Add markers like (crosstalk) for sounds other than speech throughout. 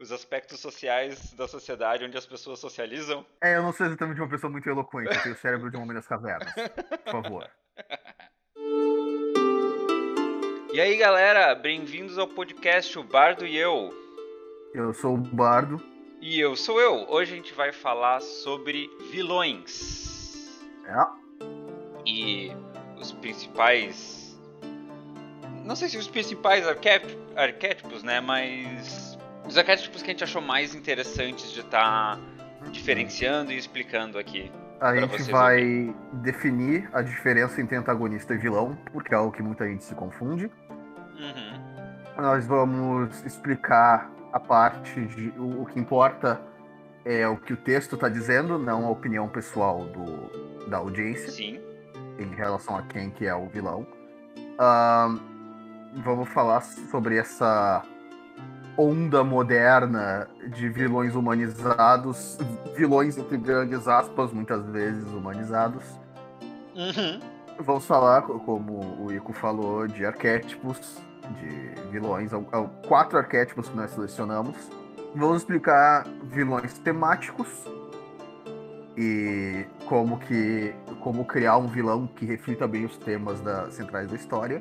os aspectos sociais da sociedade onde as pessoas socializam. É, eu não sou exatamente uma pessoa muito eloquente, eu tenho o cérebro de um homem das cavernas. Por favor. (laughs) E aí, galera, bem-vindos ao podcast O Bardo e Eu. Eu sou o Bardo. E eu sou eu. Hoje a gente vai falar sobre vilões. É. E os principais. Não sei se os principais arquétipos, né? Mas. Os arquétipos que a gente achou mais interessantes de estar tá diferenciando e explicando aqui. A gente vai ouvirem. definir a diferença entre antagonista e vilão, porque é algo que muita gente se confunde. Uhum. Nós vamos explicar a parte de. O, o, que importa é o que o texto está dizendo, não a opinião pessoal do, da audiência. Sim. Em relação a quem que é o vilão. Uh, vamos falar sobre essa onda moderna de vilões humanizados, vilões entre grandes aspas, muitas vezes humanizados. Uhum. Vamos falar, como o Ico falou, de arquétipos, de vilões, quatro arquétipos que nós selecionamos. Vamos explicar vilões temáticos e como que como criar um vilão que reflita bem os temas da, centrais da história.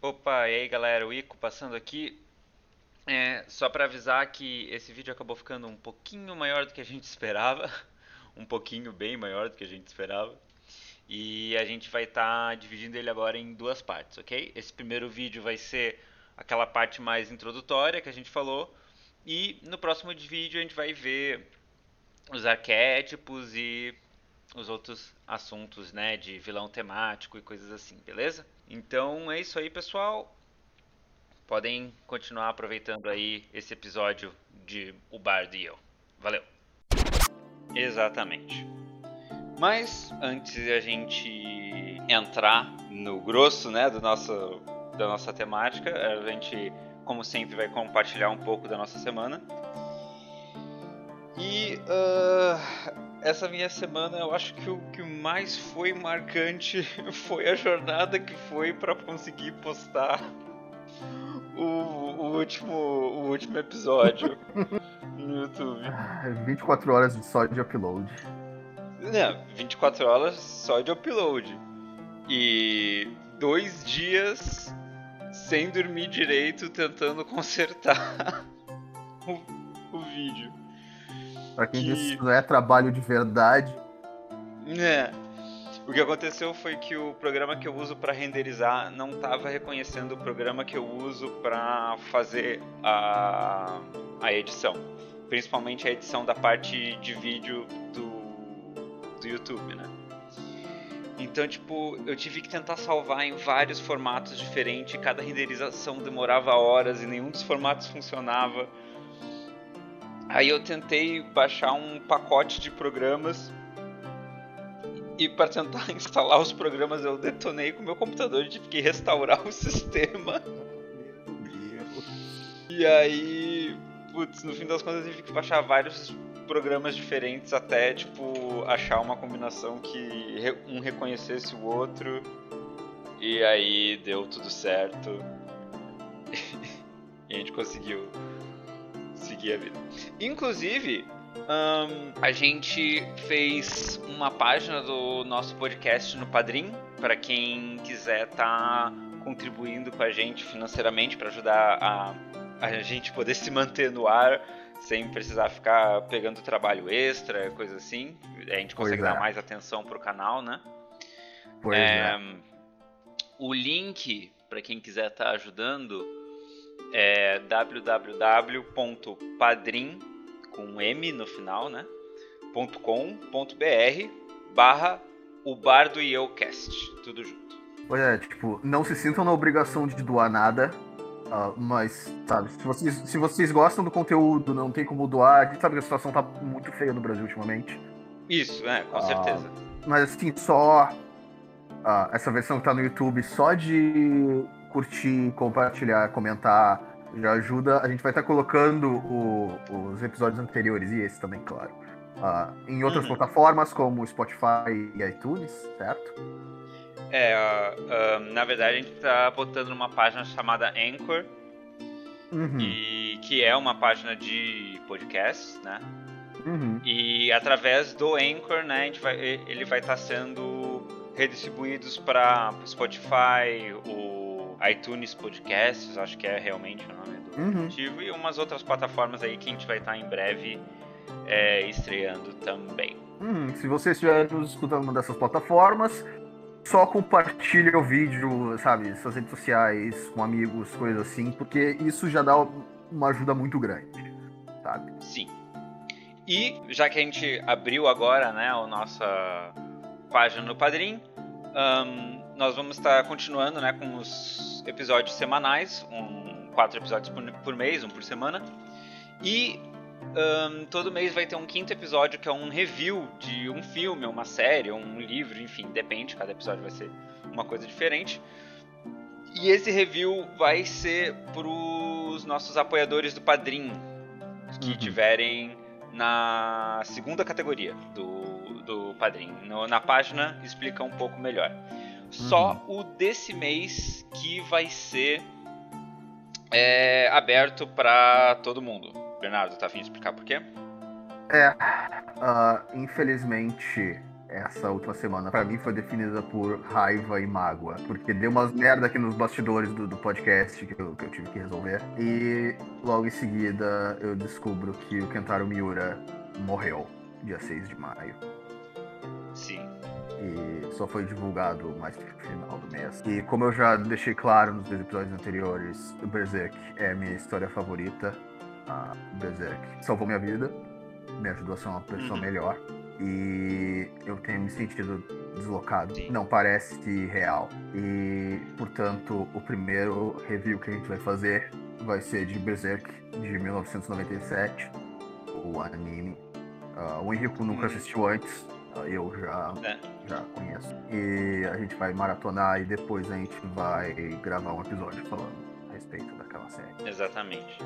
Opa, e aí galera, o Ico passando aqui é, só para avisar que esse vídeo acabou ficando um pouquinho maior do que a gente (laughs) esperava. Um pouquinho bem maior do que a gente esperava. E a gente vai estar tá dividindo ele agora em duas partes, ok? Esse primeiro vídeo vai ser aquela parte mais introdutória que a gente falou. E no próximo vídeo a gente vai ver os arquétipos e os outros assuntos, né, de vilão temático e coisas assim, beleza? Então é isso aí, pessoal podem continuar aproveitando aí esse episódio de O Bardo e Eu. Valeu! Exatamente. Mas antes de a gente entrar no grosso né, do nosso, da nossa temática, a gente, como sempre, vai compartilhar um pouco da nossa semana. E uh, essa minha semana eu acho que o que mais foi marcante (laughs) foi a jornada que foi para conseguir postar o, o, último, o último episódio (laughs) no YouTube. 24 horas só de upload. Não, 24 horas só de upload. E dois dias sem dormir direito tentando (laughs) consertar o, o vídeo. Pra quem que... disse que não é trabalho de verdade. É. O que aconteceu foi que o programa que eu uso para renderizar não estava reconhecendo o programa que eu uso para fazer a, a edição. Principalmente a edição da parte de vídeo do, do YouTube, né? Então, tipo, eu tive que tentar salvar em vários formatos diferentes, cada renderização demorava horas e nenhum dos formatos funcionava. Aí eu tentei baixar um pacote de programas e para tentar (laughs) instalar os programas eu detonei com o meu computador e tive que restaurar o (laughs) sistema. E aí, putz, no fim das contas eu tive que baixar vários programas diferentes até, tipo, achar uma combinação que um reconhecesse o outro. E aí deu tudo certo. (laughs) e a gente conseguiu seguir a vida. Inclusive, um, a gente fez uma página do nosso podcast no Padrim, para quem quiser estar tá contribuindo com a gente financeiramente para ajudar a, a gente poder (laughs) se manter no ar sem precisar ficar pegando trabalho extra, coisa assim. A gente consegue é. dar mais atenção pro canal, né? Pois é. é. O link para quem quiser estar tá ajudando é www.padrim.com com um M no final, né? .com.br barra o Bardo e eu cast, tudo junto. Pois é, tipo, não se sintam na obrigação de doar nada, uh, mas, sabe, se vocês, se vocês gostam do conteúdo, não tem como doar, a gente sabe que a situação tá muito feia no Brasil ultimamente. Isso, é, com uh, certeza. Mas assim, só uh, essa versão que tá no YouTube, só de curtir, compartilhar, comentar, já ajuda. A gente vai estar tá colocando o, os episódios anteriores e esse também, claro. Uh, em outras uhum. plataformas como Spotify e iTunes, certo? É, uh, na verdade a gente está botando numa página chamada Anchor uhum. e que é uma página de podcasts, né? Uhum. E através do Anchor, né, a gente vai, ele vai estar tá sendo redistribuídos para Spotify, o iTunes Podcasts, acho que é realmente o nome do uhum. aplicativo, e umas outras plataformas aí que a gente vai estar em breve é, estreando também. Hum, se você estiver nos escutando uma dessas plataformas, só compartilhe o vídeo, sabe, suas redes sociais, com amigos, coisas assim, porque isso já dá uma ajuda muito grande, sabe? Sim. E já que a gente abriu agora, né, a nossa página no Padrim, um, nós vamos estar continuando, né, com os episódios semanais, um, quatro episódios por, por mês, um por semana. E um, todo mês vai ter um quinto episódio que é um review de um filme, uma série, um livro, enfim, depende, cada episódio vai ser uma coisa diferente. E esse review vai ser para os nossos apoiadores do Padrim, que uhum. tiverem na segunda categoria do, do Padrim. No, na página explica um pouco melhor. Só uhum. o desse mês que vai ser é, aberto para todo mundo. Bernardo, tá afim de explicar por quê? É, uh, infelizmente, essa última semana para mim foi definida por raiva e mágoa, porque deu umas merda aqui nos bastidores do, do podcast que eu, que eu, tive que resolver. E logo em seguida eu descubro que o Kentaro Miura morreu, dia 6 de maio. E só foi divulgado mais no final do mês. E como eu já deixei claro nos episódios anteriores, o Berserk é minha história favorita a Berserk salvou minha vida, me ajudou a ser uma pessoa uhum. melhor. E eu tenho me sentido deslocado. Sim. Não parece real. E, portanto, o primeiro review que a gente vai fazer vai ser de Berserk, de 1997, o anime. Uh, o Henrico nunca uhum. assistiu antes, eu já, é. já conheço. E a gente vai maratonar e depois a gente vai gravar um episódio falando a respeito daquela série. Exatamente.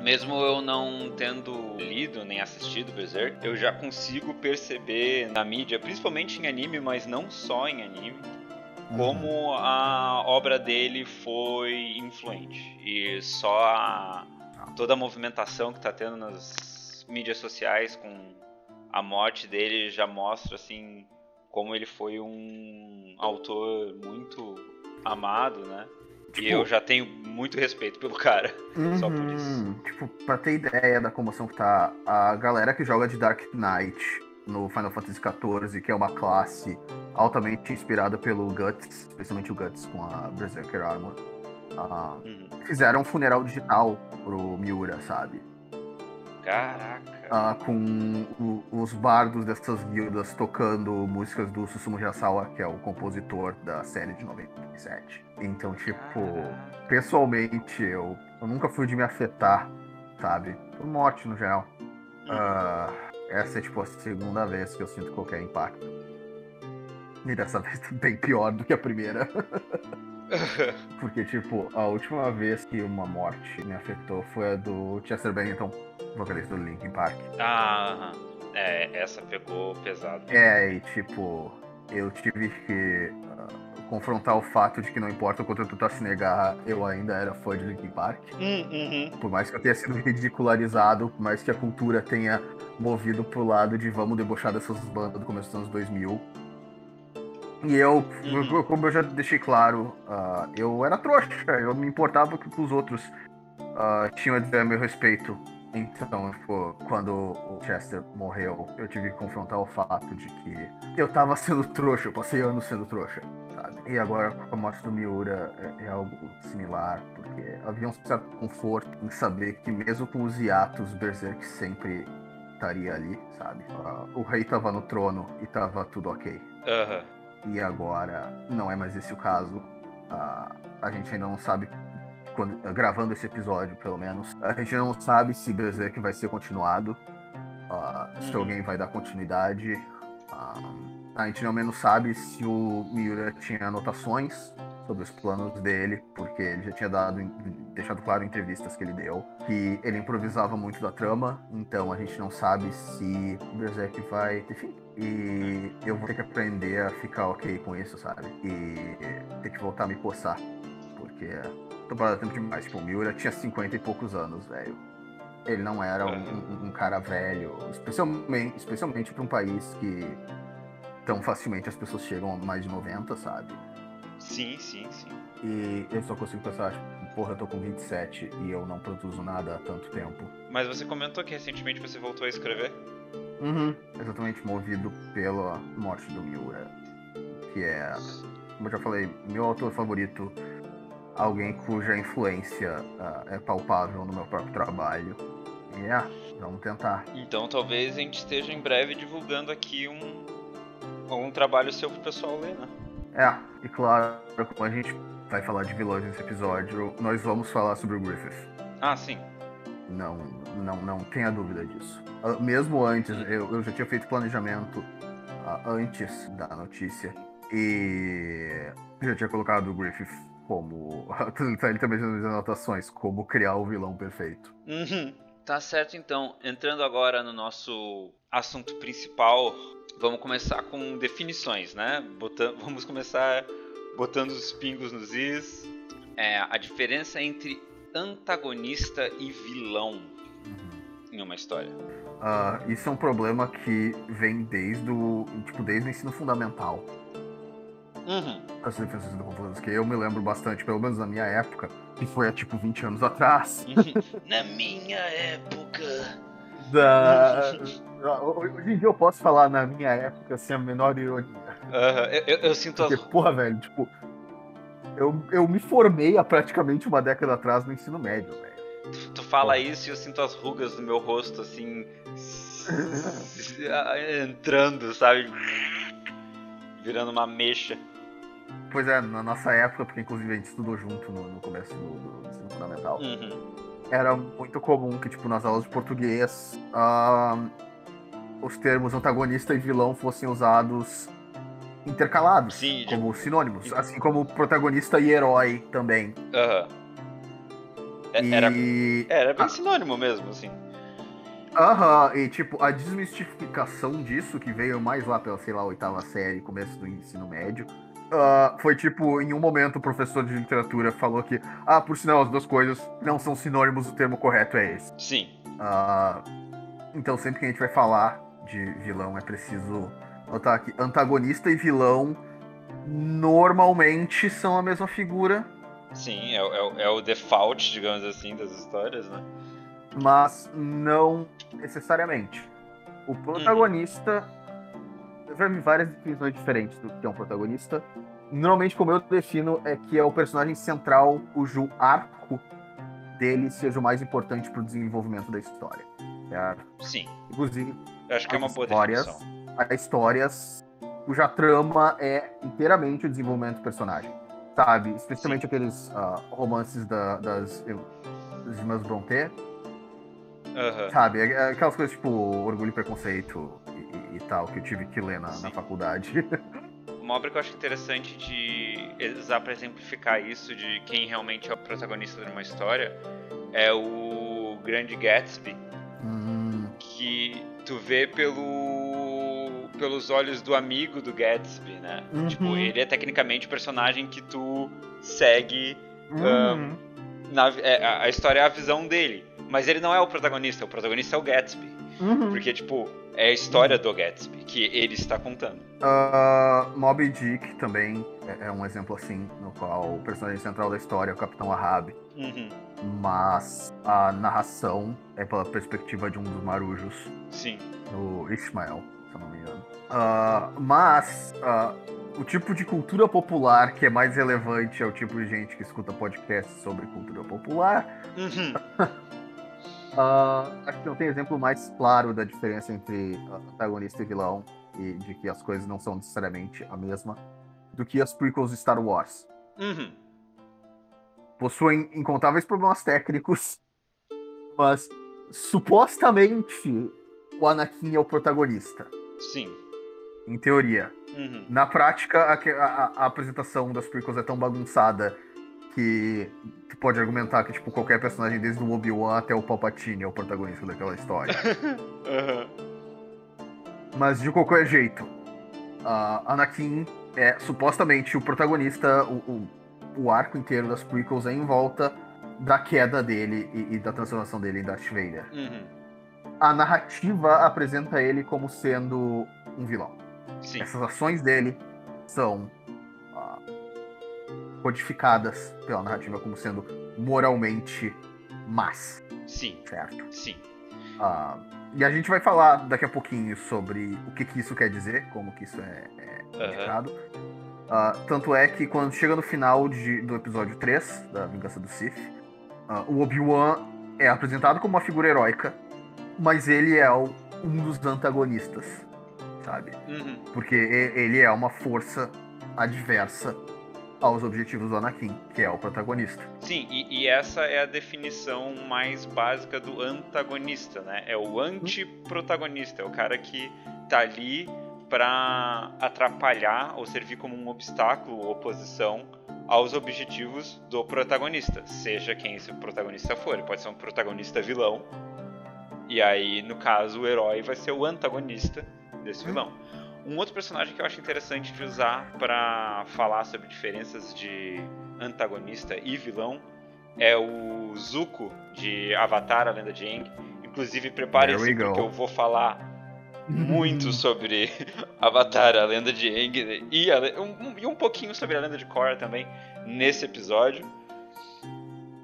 Mesmo eu não tendo lido nem assistido Berserk, eu já consigo perceber na mídia, principalmente em anime, mas não só em anime, uhum. como a obra dele foi influente. E só a, toda a movimentação que está tendo nas mídias sociais com a morte dele já mostra assim como ele foi um autor muito amado, né? Tipo, e eu já tenho muito respeito pelo cara. Uhum, (laughs) só por uhum. isso. Tipo, pra ter ideia da comoção que tá, a galera que joga de Dark Knight no Final Fantasy XIV, que é uma classe altamente inspirada pelo Guts, especialmente o Guts com a Berserker Armor, uh, uhum. fizeram um funeral digital pro Miura, sabe? Caraca. Uh, com o, os bardos dessas guildas tocando músicas do Susumu Jasawa, que é o compositor da série de 97. Então, tipo, Caraca. pessoalmente, eu, eu nunca fui de me afetar, sabe? Por morte no geral. Uh, essa é, tipo, a segunda vez que eu sinto qualquer impacto. E dessa (laughs) vez bem pior do que a primeira. (laughs) (laughs) Porque, tipo, a última vez que uma morte me afetou foi a do Chester Bennington vocalista do Linkin Park. Ah, é, essa pegou pesado. É, e tipo, eu tive que uh, confrontar o fato de que não importa o quanto tu tá se negar, eu ainda era fã de Linkin Park. Hum, uhum. Por mais que eu tenha sido ridicularizado, por mais que a cultura tenha movido pro lado de vamos debochar dessas bandas do começo dos anos 2000. E eu, uhum. como eu já deixei claro, uh, eu era trouxa, eu me importava que os outros uh, tinham a dizer a meu respeito então, tipo, quando o Chester morreu, eu tive que confrontar o fato de que eu tava (laughs) sendo trouxa, eu passei anos sendo trouxa, sabe? E agora, com a morte do Miura, é, é algo similar, porque havia um certo conforto em saber que mesmo com os hiatos, Berserk sempre estaria ali, sabe? O rei tava no trono e tava tudo ok. Uhum. E agora, não é mais esse o caso. Uh, a gente ainda não sabe quando, gravando esse episódio, pelo menos. A gente não sabe se Berserk vai ser continuado, uh, se uhum. alguém vai dar continuidade. Uh, a gente não menos sabe se o Miura tinha anotações sobre os planos dele, porque ele já tinha dado, deixado claro em entrevistas que ele deu, que ele improvisava muito da trama, então a gente não sabe se Berserk vai. E eu vou ter que aprender a ficar ok com isso, sabe? E ter que voltar a me coçar, porque temporada tempo demais. Tipo, o Miura tinha 50 e poucos anos, velho. Ele não era um, um, um, cara velho, especialmente, especialmente para um país que tão facilmente as pessoas chegam a mais de 90, sabe? Sim, sim, sim. E eu só consigo pensar, tipo, porra, eu tô com 27 e eu não produzo nada há tanto tempo. Mas você comentou que recentemente você voltou a escrever? Uhum, exatamente, movido pela morte do Miura. Que é, como eu já falei, meu autor favorito, alguém cuja influência uh, é palpável no meu próprio trabalho. E é, vamos tentar. Então talvez a gente esteja em breve divulgando aqui um, um trabalho seu pro pessoal ler, né? É, e claro, como a gente vai falar de vilões nesse episódio, nós vamos falar sobre o Griffith. Ah, sim. Não, não, não tenha dúvida disso. Ah, mesmo antes, eu, eu já tinha feito planejamento uh, antes da notícia e já tinha colocado o Griffith como. (laughs) Ele também já anotações, como criar o vilão perfeito. Uhum. Tá certo então. Entrando agora no nosso assunto principal, vamos começar com definições, né? Botando, vamos começar botando os pingos nos is. É, a diferença entre antagonista e vilão uhum. em uma história. Uh, isso é um problema que vem desde o, tipo, desde o ensino fundamental. Uhum. As defesas do computador, que eu me lembro bastante, pelo menos na minha época, que foi há tipo 20 anos atrás. (laughs) na minha época. Da... (laughs) Hoje em dia eu posso falar na minha época sem a menor ironia. Uhum. Eu, eu, eu, sinto Porque, as... porra, velho, tipo, eu, eu me formei há praticamente uma década atrás no ensino médio, velho. Tu, fala isso e eu sinto as rugas no meu rosto, assim. (laughs) entrando, sabe? Virando uma mecha. Pois é, na nossa época, porque inclusive a gente estudou junto no, no começo do, do ensino fundamental. Uhum. Era muito comum que, tipo, nas aulas de português, uh, os termos antagonista e vilão fossem usados intercalados, Sim, como sinônimos, assim como protagonista e herói também. Aham. Uhum. Era, era bem sinônimo mesmo, assim. Aham, uhum, e tipo, a desmistificação disso, que veio mais lá pela, sei lá, oitava série, começo do ensino médio, uh, foi tipo, em um momento o professor de literatura falou que, ah, por sinal, as duas coisas não são sinônimos, o termo correto é esse. Sim. Uh, então sempre que a gente vai falar de vilão é preciso notar que antagonista e vilão normalmente são a mesma figura. Sim, é, é, é o default, digamos assim, das histórias, né? mas não necessariamente. O protagonista. Eu já vi várias definições diferentes do que é um protagonista. Normalmente, como eu defino, é que é o personagem central cujo arco dele seja o mais importante para o desenvolvimento da história. É, Sim. Inclusive, eu acho que é uma boa definição. Há histórias cuja trama é inteiramente o desenvolvimento do personagem. Sabe? Especialmente Sim. aqueles uh, romances da, das, das irmãs Brontë, Uhum. Sabe? É, é aquelas coisas tipo Orgulho e Preconceito e, e tal, que eu tive que ler na, na faculdade. (laughs) Uma obra que eu acho interessante de usar para exemplificar isso, de quem realmente é o protagonista de uma história, é o Grande Gatsby. Hum. Que tu vê pelo pelos olhos do amigo do Gatsby, né? Uhum. Tipo, ele é tecnicamente o personagem que tu segue. Uhum. Um, na, é, a história é a visão dele. Mas ele não é o protagonista, o protagonista é o Gatsby. Uhum. Porque, tipo, é a história do Gatsby que ele está contando. Uh, Moby Dick também é, é, um exemplo assim, no qual o personagem central da história é o Capitão Ahab. Uhum. Mas a narração é pela perspectiva de um dos marujos. Sim. O Ishmael, se eu não me engano. Uh, mas uh, o tipo de cultura popular que é mais relevante é o tipo de gente que escuta podcasts sobre cultura popular. Uhum. Uh, acho que não tem exemplo mais claro da diferença entre antagonista e vilão e de que as coisas não são necessariamente a mesma do que as prequels de Star Wars. Uhum. Possuem incontáveis problemas técnicos, mas supostamente o Anakin é o protagonista. Sim. Em teoria. Uhum. Na prática, a, a, a apresentação das prequels é tão bagunçada que tu pode argumentar que, tipo, qualquer personagem, desde o Obi-Wan até o Palpatine é o protagonista daquela história. (laughs) uhum. Mas, de qualquer jeito, uh, Anakin é supostamente o protagonista, o, o o arco inteiro das prequels é em volta da queda dele e, e da transformação dele em Darth Vader. Uhum. A narrativa apresenta ele como sendo um vilão. Sim. Essas ações dele são ah, codificadas pela narrativa como sendo moralmente más, Sim. certo? Sim. Ah, e a gente vai falar daqui a pouquinho sobre o que, que isso quer dizer, como que isso é, é indicado. Ah, tanto é que quando chega no final de- do episódio 3, da Vingança do Sith, o Obi-Wan é apresentado como uma figura heróica, mas ele é o- um dos antagonistas, sabe? Uhum. Porque ele é uma força adversa aos objetivos do Anakin, que é o protagonista. Sim, e, e essa é a definição mais básica do antagonista, né? É o antiprotagonista, é o cara que tá ali pra atrapalhar ou servir como um obstáculo oposição aos objetivos do protagonista, seja quem esse protagonista for. Ele pode ser um protagonista vilão, e aí, no caso, o herói vai ser o antagonista desse vilão. Um outro personagem que eu acho interessante de usar pra falar sobre diferenças de antagonista e vilão é o Zuko de Avatar, a Lenda de Aang. Inclusive, prepare-se porque eu vou falar muito (laughs) sobre (laughs) Avatar, a Lenda de Aang e, a um, um- e um pouquinho sobre a Lenda de Korra também nesse episódio.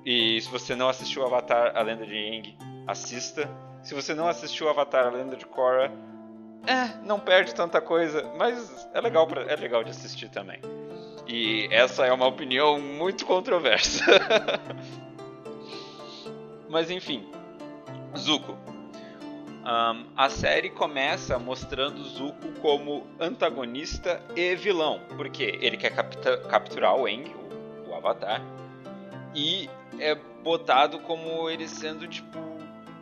E se você não assistiu Avatar, a Lenda de Aang, assista. Se você não assistiu Avatar, a Lenda de Korra, é, não perde tanta coisa, mas é legal, pra, é legal de assistir também. E essa é uma opinião muito controversa. (laughs) mas enfim, Zuko. Ahn, a série começa mostrando Zuko como antagonista e vilão, porque ele quer capta- capturar o Aang, o, o Avatar, e é botado como ele sendo tipo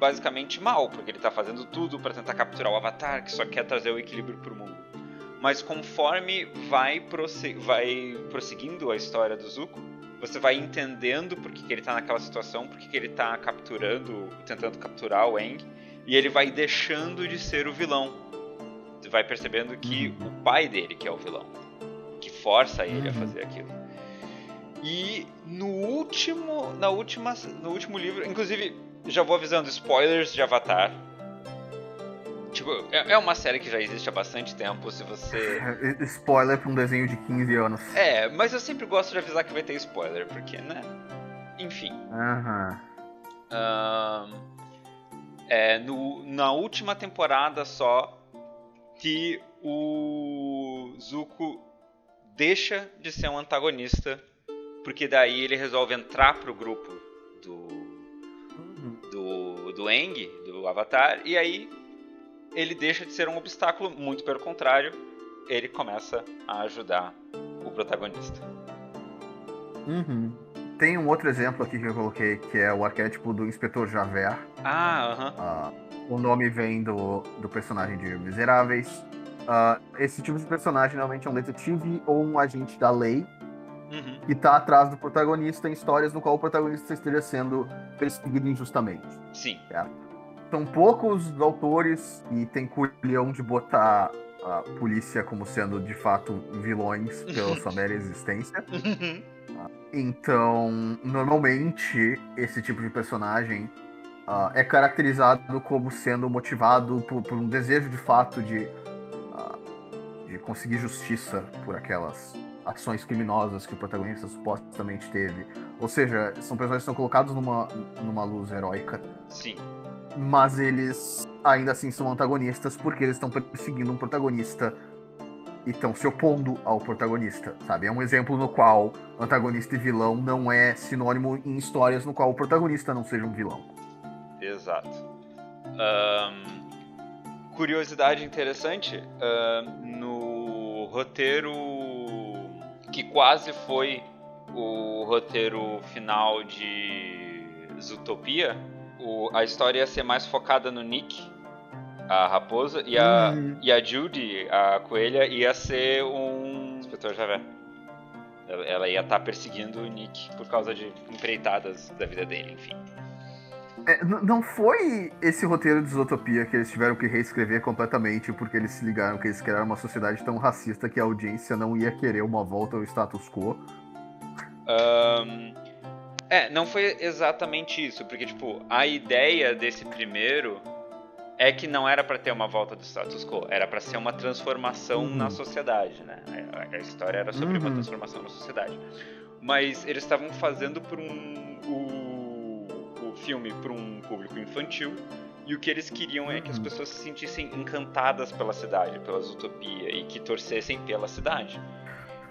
basicamente mal, porque ele tá fazendo tudo pra tentar capturar o Avatar, que só quer trazer o equilíbrio pro mundo. Mas conforme vai, prosse- vai prosseguindo a história do Zuko, você vai entendendo por que, que ele tá naquela situação, por que, que ele tá capturando, tentando capturar o Aang, e ele vai deixando de ser o vilão. Você vai percebendo que o pai dele que é o vilão, que força ele a Uhum. fazer aquilo. E no último, na última, no último livro, inclusive, já vou avisando spoilers de Avatar. Tipo, é é uma série que já existe há bastante tempo, se você (laughs) Spoiler pra um desenho de 15 anos. É, mas eu sempre gosto de avisar que vai ter spoiler, porque, né? Enfim. Aham. ahn, é, no- na última temporada só que o Zuko deixa de ser um antagonista, porque daí ele resolve entrar pro grupo do, do, Aang, do Avatar, e aí ele deixa de ser um obstáculo, muito pelo contrário, ele começa a ajudar o protagonista. Uhum. Tem um outro exemplo aqui que eu coloquei, que é o arquétipo do Inspetor Javert. Ah, aham. Ah, o nome vem do, do personagem de Miseráveis. Ah, esse tipo de personagem normalmente é um detetive ou um agente da lei Uhum. que tá atrás do protagonista em histórias no qual o protagonista esteja sendo perseguido injustamente. Sim. São poucos os autores e tem culhão de botar a polícia como sendo de fato vilões (laughs) pela sua mera existência. Uhum. Então, normalmente, esse tipo de personagem ah, é caracterizado como sendo motivado por, por um desejo de fato de, ah, de conseguir justiça por aquelas ações criminosas que o protagonista supostamente teve. Ou seja, são personagens que são colocados numa, numa luz heróica, Sim. mas eles ainda assim são antagonistas porque eles estão perseguindo um protagonista e estão se opondo ao protagonista, sabe? É um exemplo no qual antagonista e vilão não é sinônimo em histórias no qual o protagonista não seja um vilão. Exato. Ahn, curiosidade interessante, ahn, no roteiro que quase foi o roteiro final de Zootopia, o- a história ia ser mais focada no Nick, a raposa, e a, Uhum. e a Judy, a coelha, ia ser um inspetor Javert. Ela- Ela ia estar perseguindo o Nick por causa de empreitadas da vida dele, enfim. É, não foi esse roteiro de Zootopia que eles tiveram que reescrever completamente porque eles se ligaram que eles criaram uma sociedade tão racista que a audiência não ia querer uma volta ao status quo. Um, é, não foi exatamente isso, porque, tipo, a ideia desse primeiro é que não era para ter uma volta do status quo, era para ser uma transformação uhum. na sociedade, né? A, história era sobre uhum. uma transformação na sociedade. Mas eles estavam fazendo por um o filme para um público infantil e o que eles queriam é que as uhum. pessoas se sentissem encantadas pela cidade, pela utopia e que torcessem pela cidade.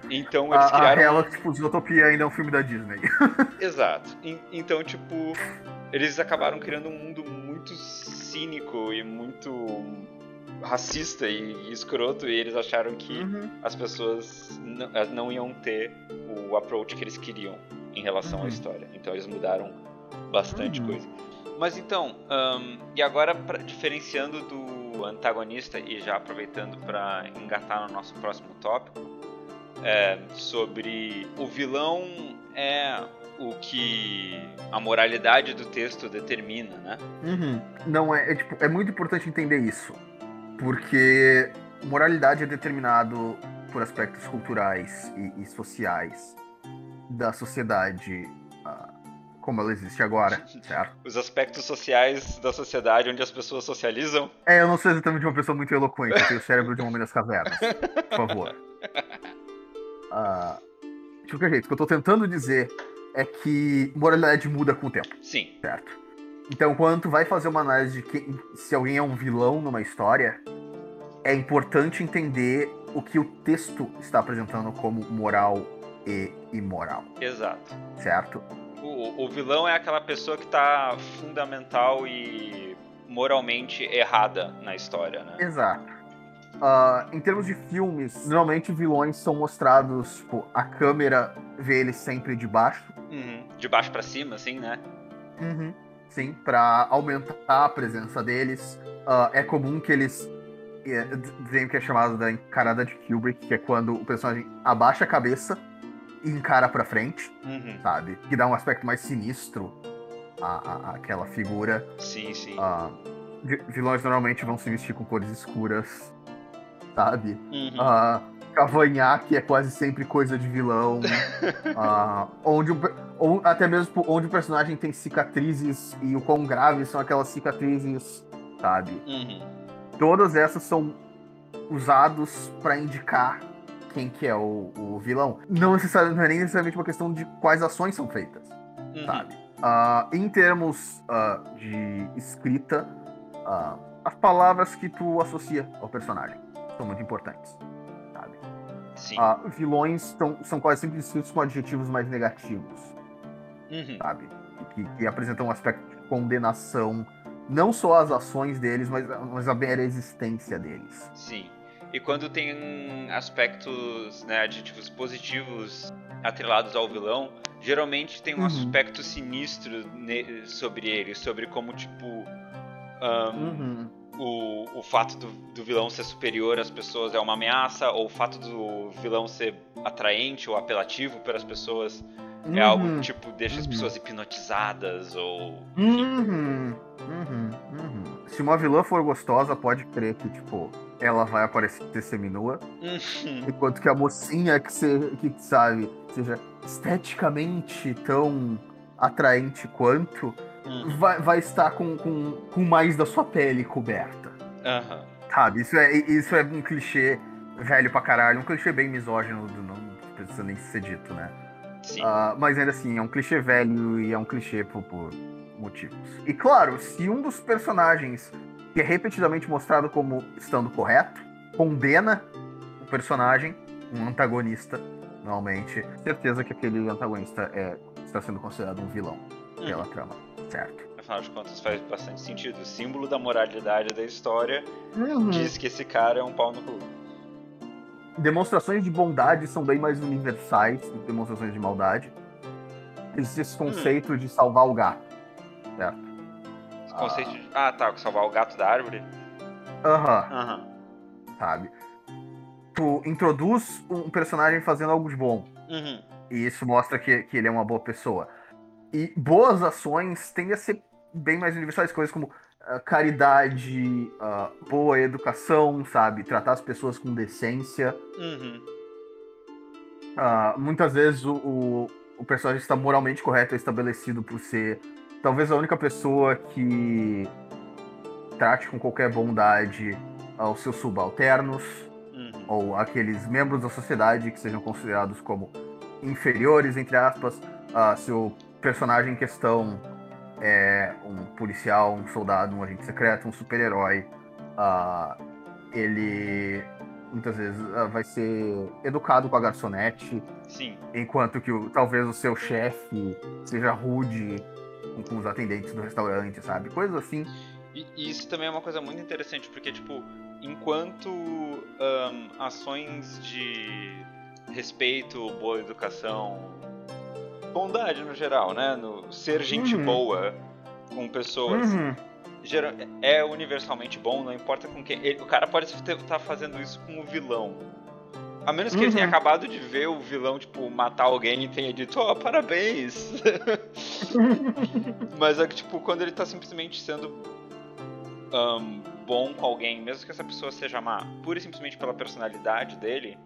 Então eles a, criaram. A real, tipo, Zootopia ainda é um filme da Disney. (laughs) Exato. Então, tipo, eles acabaram criando um mundo muito cínico e muito racista e, escroto e eles acharam que uhum. as pessoas não, iam ter o approach que eles queriam em relação uhum. à história. Então eles mudaram bastante uhum. coisa. Mas então, um, e agora pra, diferenciando do antagonista e já aproveitando para engatar no nosso próximo tópico, é, sobre o vilão é o que a moralidade do texto determina, né? Uhum. Não é, é, tipo, é muito importante entender isso, porque moralidade é determinado por aspectos culturais e, e sociais da sociedade como ela existe agora, certo? Os aspectos sociais da sociedade onde as pessoas socializam? É, eu não sou exatamente uma pessoa muito eloquente, eu tenho o cérebro de um homem das cavernas, por favor. Uh, (laughs) de qualquer jeito, o que eu tô tentando dizer é que moralidade muda com o tempo. Sim. Certo. Então, quando tu vai fazer uma análise de que, se alguém é um vilão numa história, é importante entender o que o texto está apresentando como moral e imoral. Exato. Certo? O, o vilão é aquela pessoa que está fundamental e moralmente errada na história, né? Exato. Uh, em termos de filmes, normalmente vilões são mostrados, tipo, a câmera vê eles sempre de baixo. Uhum. De baixo para cima, assim, né? Uhum. Sim, para aumentar a presença deles. Uh, é comum que eles veem o que é chamado da encarada de Kubrick, que é quando o personagem abaixa a cabeça e encara para frente, uhum. sabe? Que dá um aspecto mais sinistro à, à, àquela figura. Sim, sim. Uh, vilões normalmente vão se vestir com cores escuras sabe? Uhum. Uh, cavanhaque é quase sempre coisa de vilão. uh, (laughs) onde, ou até mesmo onde o personagem tem cicatrizes e o quão graves são aquelas cicatrizes, sabe? Uhum. Todas essas são usados para indicar quem que é o, o vilão. Não, necessariamente, não é nem necessariamente uma questão de quais ações são feitas, uhum. sabe? Uh, em termos uh, de escrita, uh, as palavras que tu associa ao personagem são muito importantes, sabe? Sim. Vilões tão, são quase sempre descritos com adjetivos mais negativos, uhum. sabe? Que, que, apresentam um aspecto de condenação, não só as ações deles, mas, mas a mera existência deles. Sim. E quando tem aspectos, né, adjetivos positivos atrelados ao vilão, geralmente tem um uhum. aspecto sinistro sobre ele, sobre como, tipo. Um, uhum o, o fato do, do, vilão ser superior às pessoas é uma ameaça, ou o fato do vilão ser atraente ou apelativo para as pessoas uhum. é algo que tipo deixa uhum. as pessoas hipnotizadas ou. Uhum. uhum. Uhum. Se uma vilã for gostosa, pode crer que, tipo, ela vai aparecer seminua. Uhum. Enquanto que a mocinha que, se, que sabe, seja esteticamente tão atraente quanto, uhum. vai, vai estar com, com, com mais da sua pele coberta. Uhum. Sabe? Isso é, isso é um clichê velho pra caralho, um clichê bem misógino, não precisa nem ser dito, né? Uh, mas ainda assim, é um clichê velho e é um clichê por, por motivos. E claro, se um dos personagens que é repetidamente mostrado como estando correto, condena o personagem, um antagonista, normalmente, certeza que aquele antagonista é, está sendo considerado um vilão pela uhum. trama certo. Afinal de contas, faz bastante sentido. O símbolo da moralidade da história uhum. diz que esse cara é um pau no cu. Demonstrações de bondade são bem mais universais do que demonstrações de maldade. Existe esse uhum. conceito de salvar o gato, certo? Esse conceito ah. de... Ah, tá, salvar o gato da árvore? Aham. Aham. Sabe? Tu introduz um personagem fazendo algo de bom. Uhum. E isso mostra que, que ele é uma boa pessoa. E boas ações tendem a ser bem mais universais, coisas como caridade, uh, boa educação, sabe? Tratar as pessoas com decência. Uhum. Uh, muitas vezes o, o, o personagem está moralmente correto, é estabelecido por ser talvez a única pessoa que trate com qualquer bondade aos seus subalternos Uhum. ou aqueles membros da sociedade que sejam considerados como inferiores, entre aspas. Ah, se o personagem em questão é um policial, um soldado, um agente secreto, um super-herói, ah, ele muitas vezes ah, vai ser educado com a garçonete, Sim. enquanto que o- talvez o seu chefe seja rude com, com os atendentes do restaurante, sabe? Coisas assim. E e isso também é uma coisa muito interessante, porque, tipo, enquanto ahn, ações de respeito, boa educação, bondade no geral, né? No ser gente Uhum. boa com pessoas, Uhum. gera- é universalmente bom, não importa com quem. ele- o cara pode estar fazendo isso com o vilão. A menos que ele tenha Uhum. acabado de ver o vilão, tipo, matar alguém e tenha dito, ó, parabéns. (laughs) Mas é que, tipo, quando ele tá simplesmente sendo ahn, bom com alguém, mesmo que essa pessoa seja má, pura e simplesmente pela personalidade dele,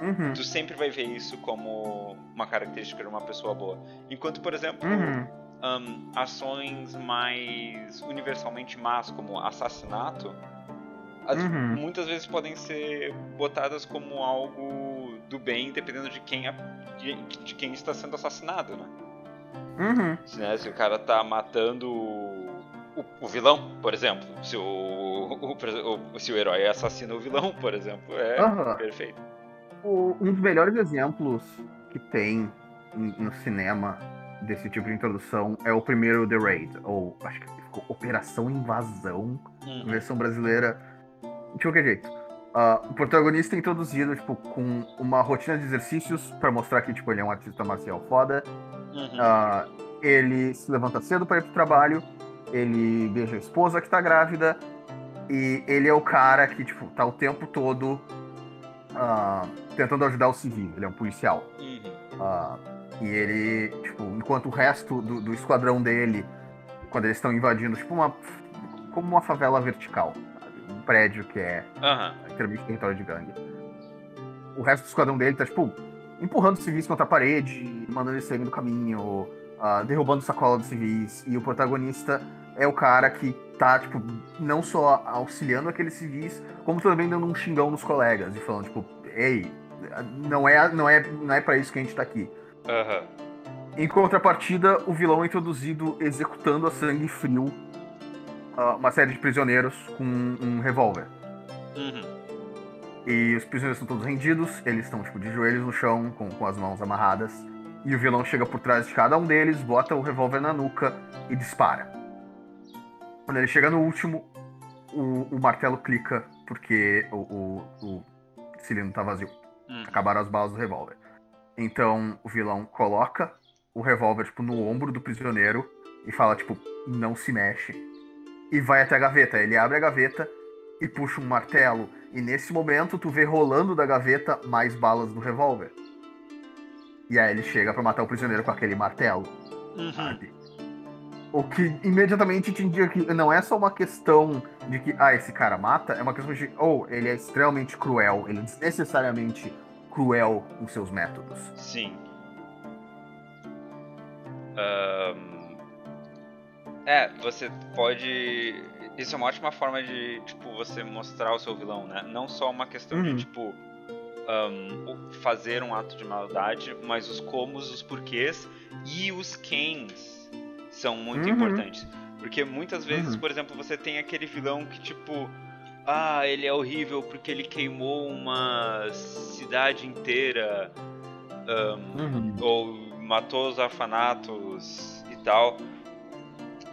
Uhum. tu sempre vai ver isso como uma característica de uma pessoa boa. Enquanto, por exemplo, Uhum. ahn, ações mais universalmente más, como assassinato, as- Uhum. muitas vezes podem ser botadas como algo do bem, dependendo de quem, a- de, de quem está sendo assassinado, né? Uhum. Se, né, se o cara tá matando o, o vilão, por exemplo, se o, o- o- se o herói assassina o vilão, por exemplo, é perfeito. O- um dos melhores exemplos que tem no cinema desse tipo de introdução é o primeiro The Raid, ou acho que ficou Operação Invasão, Uhum. versão brasileira. De qualquer jeito. ah, o protagonista é introduzido tipo, com uma rotina de exercícios para mostrar que tipo, ele é um artista marcial foda. Uhum. Ah, ele se levanta cedo para ir pro trabalho, ele beija a esposa que tá grávida, e ele é o cara que, tipo, tá o tempo todo ah, tentando ajudar o civil. Ele é um policial. Uhum. Ah, e ele, tipo, enquanto o resto do, do esquadrão dele, quando eles estão invadindo, tipo, uma. como uma favela vertical, sabe? Um prédio que é literalmente território de gangue. O resto do esquadrão dele tá, tipo, empurrando os civis contra a parede, mandando eles saírem do caminho, ah, derrubando sacola dos civis. E o protagonista é o cara que tá, tipo, não só auxiliando aqueles civis, como também dando um xingão nos colegas e falando, tipo, ei, não é, não é, não é para isso que a gente tá aqui. Aham. Em contrapartida, o vilão é introduzido executando a sangue frio ah, uma série de prisioneiros com um revólver. Uhum. E os prisioneiros estão todos rendidos, eles estão tipo de joelhos no chão, com, com as mãos amarradas. E o vilão chega por trás de cada um deles, bota o revólver na nuca e dispara. Quando ele chega no último, o, o martelo clica porque o, o, o cilindro tá vazio. Uhum. Acabaram as balas do revólver. Então o vilão coloca o revólver tipo, no ombro do prisioneiro e fala, tipo, não se mexe. E vai até a gaveta. Ele abre a gaveta e puxa um martelo. E nesse momento tu vê rolando da gaveta mais balas do revólver. E aí ele chega pra matar o prisioneiro com aquele martelo, Uhum. sabe? O que imediatamente te indica que não é só uma questão de que, ah, esse cara mata, é uma questão de, ou ele é extremamente cruel, ele é desnecessariamente cruel com seus métodos. Sim. Ahn, É, você pode. Isso é uma ótima forma de, tipo, você mostrar o seu vilão, né? Não só uma questão Uhum. de, tipo, o- fazer um ato de maldade, mas os comos, os porquês e os quens são muito Uhum. importantes. Porque muitas vezes, Uhum. por exemplo, você tem aquele vilão que, tipo, ah, ele é horrível porque ele queimou uma cidade inteira. ahn, ou matou os orfanatos e tal.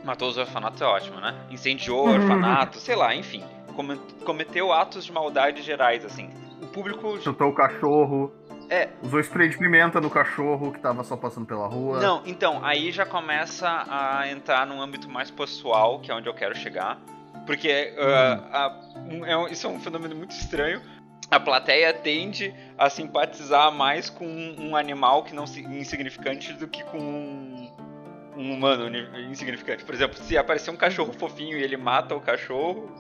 Matou os orfanatos é ótimo, né? Incendiou o Uhum. orfanato, sei lá, enfim. come- Cometeu atos de maldade gerais, assim. O público. Chutou o cachorro. É. Usou spray de pimenta no cachorro que tava só passando pela rua. Não, então, aí já começa a entrar num âmbito mais pessoal, que é onde eu quero chegar. Porque ah, a- um- é um- isso é um fenômeno muito estranho. A plateia tende a simpatizar mais com um animal que não insignificante do que com um, um humano insignificante. Por exemplo, se aparecer um cachorro fofinho e ele mata o cachorro,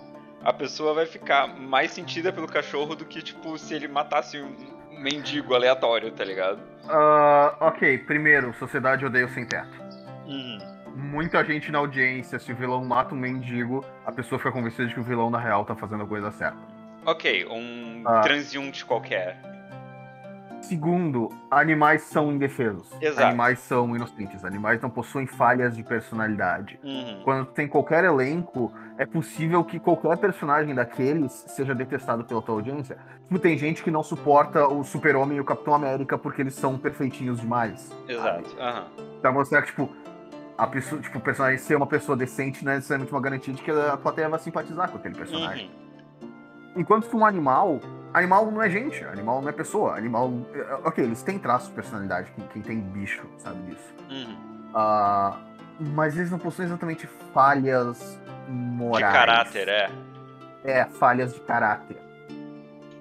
a pessoa vai ficar mais sentida pelo cachorro do que, tipo, se ele matasse um um mendigo aleatório, tá ligado? Uh, ok, primeiro, sociedade odeia o sem teto. Uhum. Muita gente na audiência, se o vilão mata um mendigo, a pessoa fica convencida de que o vilão na real tá fazendo a coisa certa. Ok, um Ah. transeunte qualquer. Segundo, animais são indefesos. Exato. Animais são inocentes. Animais não possuem falhas de personalidade. Uhum. Quando tem qualquer elenco, é possível que qualquer personagem daqueles seja detestado pela tua audiência. Tipo, tem gente que não suporta o Super-Homem e o Capitão América porque eles são perfeitinhos demais. Exato. Aham. Pra mostrar que, tipo, a pessoa, tipo, o personagem ser uma pessoa decente não é necessariamente uma garantia de que a plateia vai simpatizar com aquele personagem. Uhum. Enquanto que um animal, animal não é gente, animal não é pessoa, animal. Ok, eles têm traços de personalidade, quem, quem tem bicho sabe disso. Uhum. Ah, mas eles não possuem exatamente falhas De morais. caráter, é. É, falhas de caráter.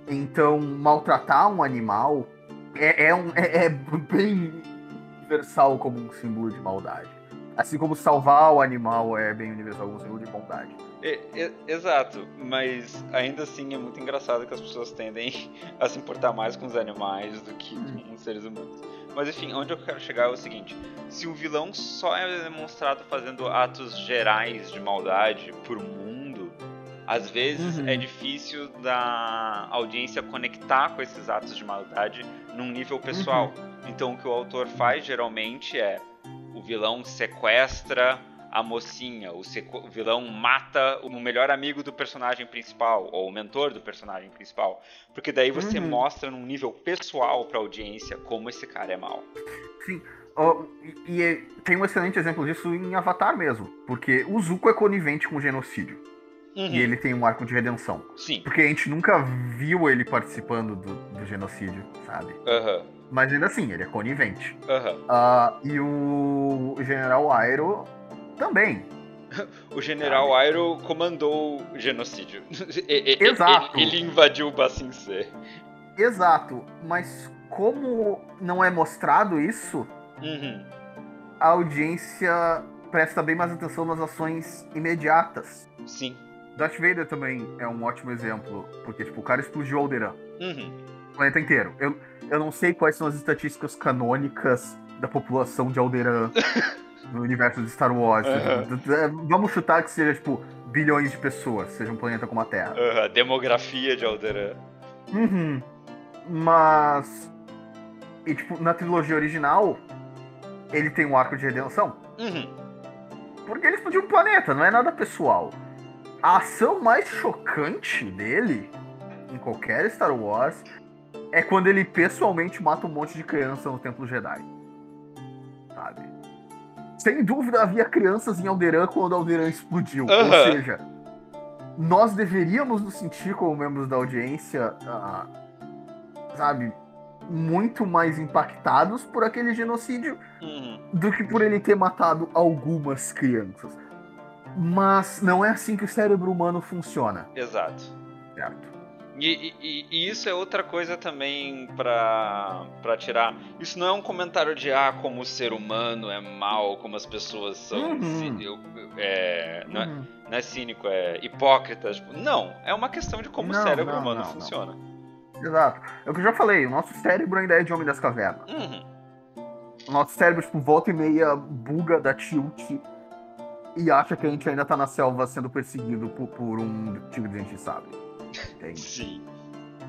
Então, maltratar um animal é, é, um, é, é bem universal como um símbolo de maldade. Assim como salvar o animal é bem universal como um símbolo de bondade. E- e- exato, mas ainda assim é muito engraçado que as pessoas tendem (laughs) a se importar mais com os animais do que com os seres humanos. Mas enfim, onde eu quero chegar é o seguinte: se o vilão só é demonstrado fazendo atos gerais de maldade por mundo, às vezes Uhum. é difícil da audiência conectar com esses atos de maldade num nível pessoal. Então o que o autor faz geralmente é o vilão sequestra a mocinha, o, o vilão mata o melhor amigo do personagem principal, ou o mentor do personagem principal. Porque daí você Uhum. mostra num nível pessoal pra audiência como esse cara é mau. Ó, e, e é- tem um excelente exemplo disso em Avatar mesmo. Porque o Zuko é conivente com o genocídio. Uhum. E ele tem um arco de redenção. Sim. Porque a gente nunca viu ele participando do, do genocídio, sabe? Aham. Mas ainda assim, ele é conivente. Aham. Ah, e o General Airo também. (laughs) O general Airo comandou o genocídio. (laughs) Exato. Ele invadiu o Bassin C. Exato. Mas como não é mostrado isso, Uhum. a audiência presta bem mais atenção nas ações imediatas. Sim. Darth Vader também é um ótimo exemplo, porque tipo, o cara explodiu Alderaan, Uhum. o planeta inteiro. Eu, eu não sei quais são as estatísticas canônicas da população de Alderaan (laughs) no universo de Star Wars. Aham. Vamos chutar que seja, tipo, bilhões de pessoas, seja um planeta como a Terra. Demografia de Alderan. Uhum. Mas. E, tipo, na trilogia original, ele tem um arco de redenção. Uhum. Porque ele explodiu um planeta, não é nada pessoal. A ação mais chocante dele, em qualquer Star Wars, é quando ele pessoalmente mata um monte de criança no Templo Jedi. Sem dúvida havia crianças em Alderaan quando Alderaan explodiu. Ou Aham. seja, nós deveríamos nos sentir como membros da audiência, ah, sabe, muito mais impactados por aquele genocídio Uhum. do que por ele ter matado algumas crianças. Mas não é assim que o cérebro humano funciona, Exato. certo? E, e- e isso é outra coisa também pra, pra tirar. Isso não é um comentário de ah, como o ser humano é mal, como as pessoas são. Uhum. cí- é, não, é, Uhum. não é cínico, é hipócrita. Tipo, não, é uma questão de como Não, o cérebro não, humano funciona. Exato. É o que eu já falei, o nosso cérebro ainda é de Homem das Cavernas. Uhum. O nosso cérebro, tipo, volta e meia, buga da tilt e acha que a gente ainda tá na selva sendo perseguido por, por um tigre de dente sabe. Entende? Sim.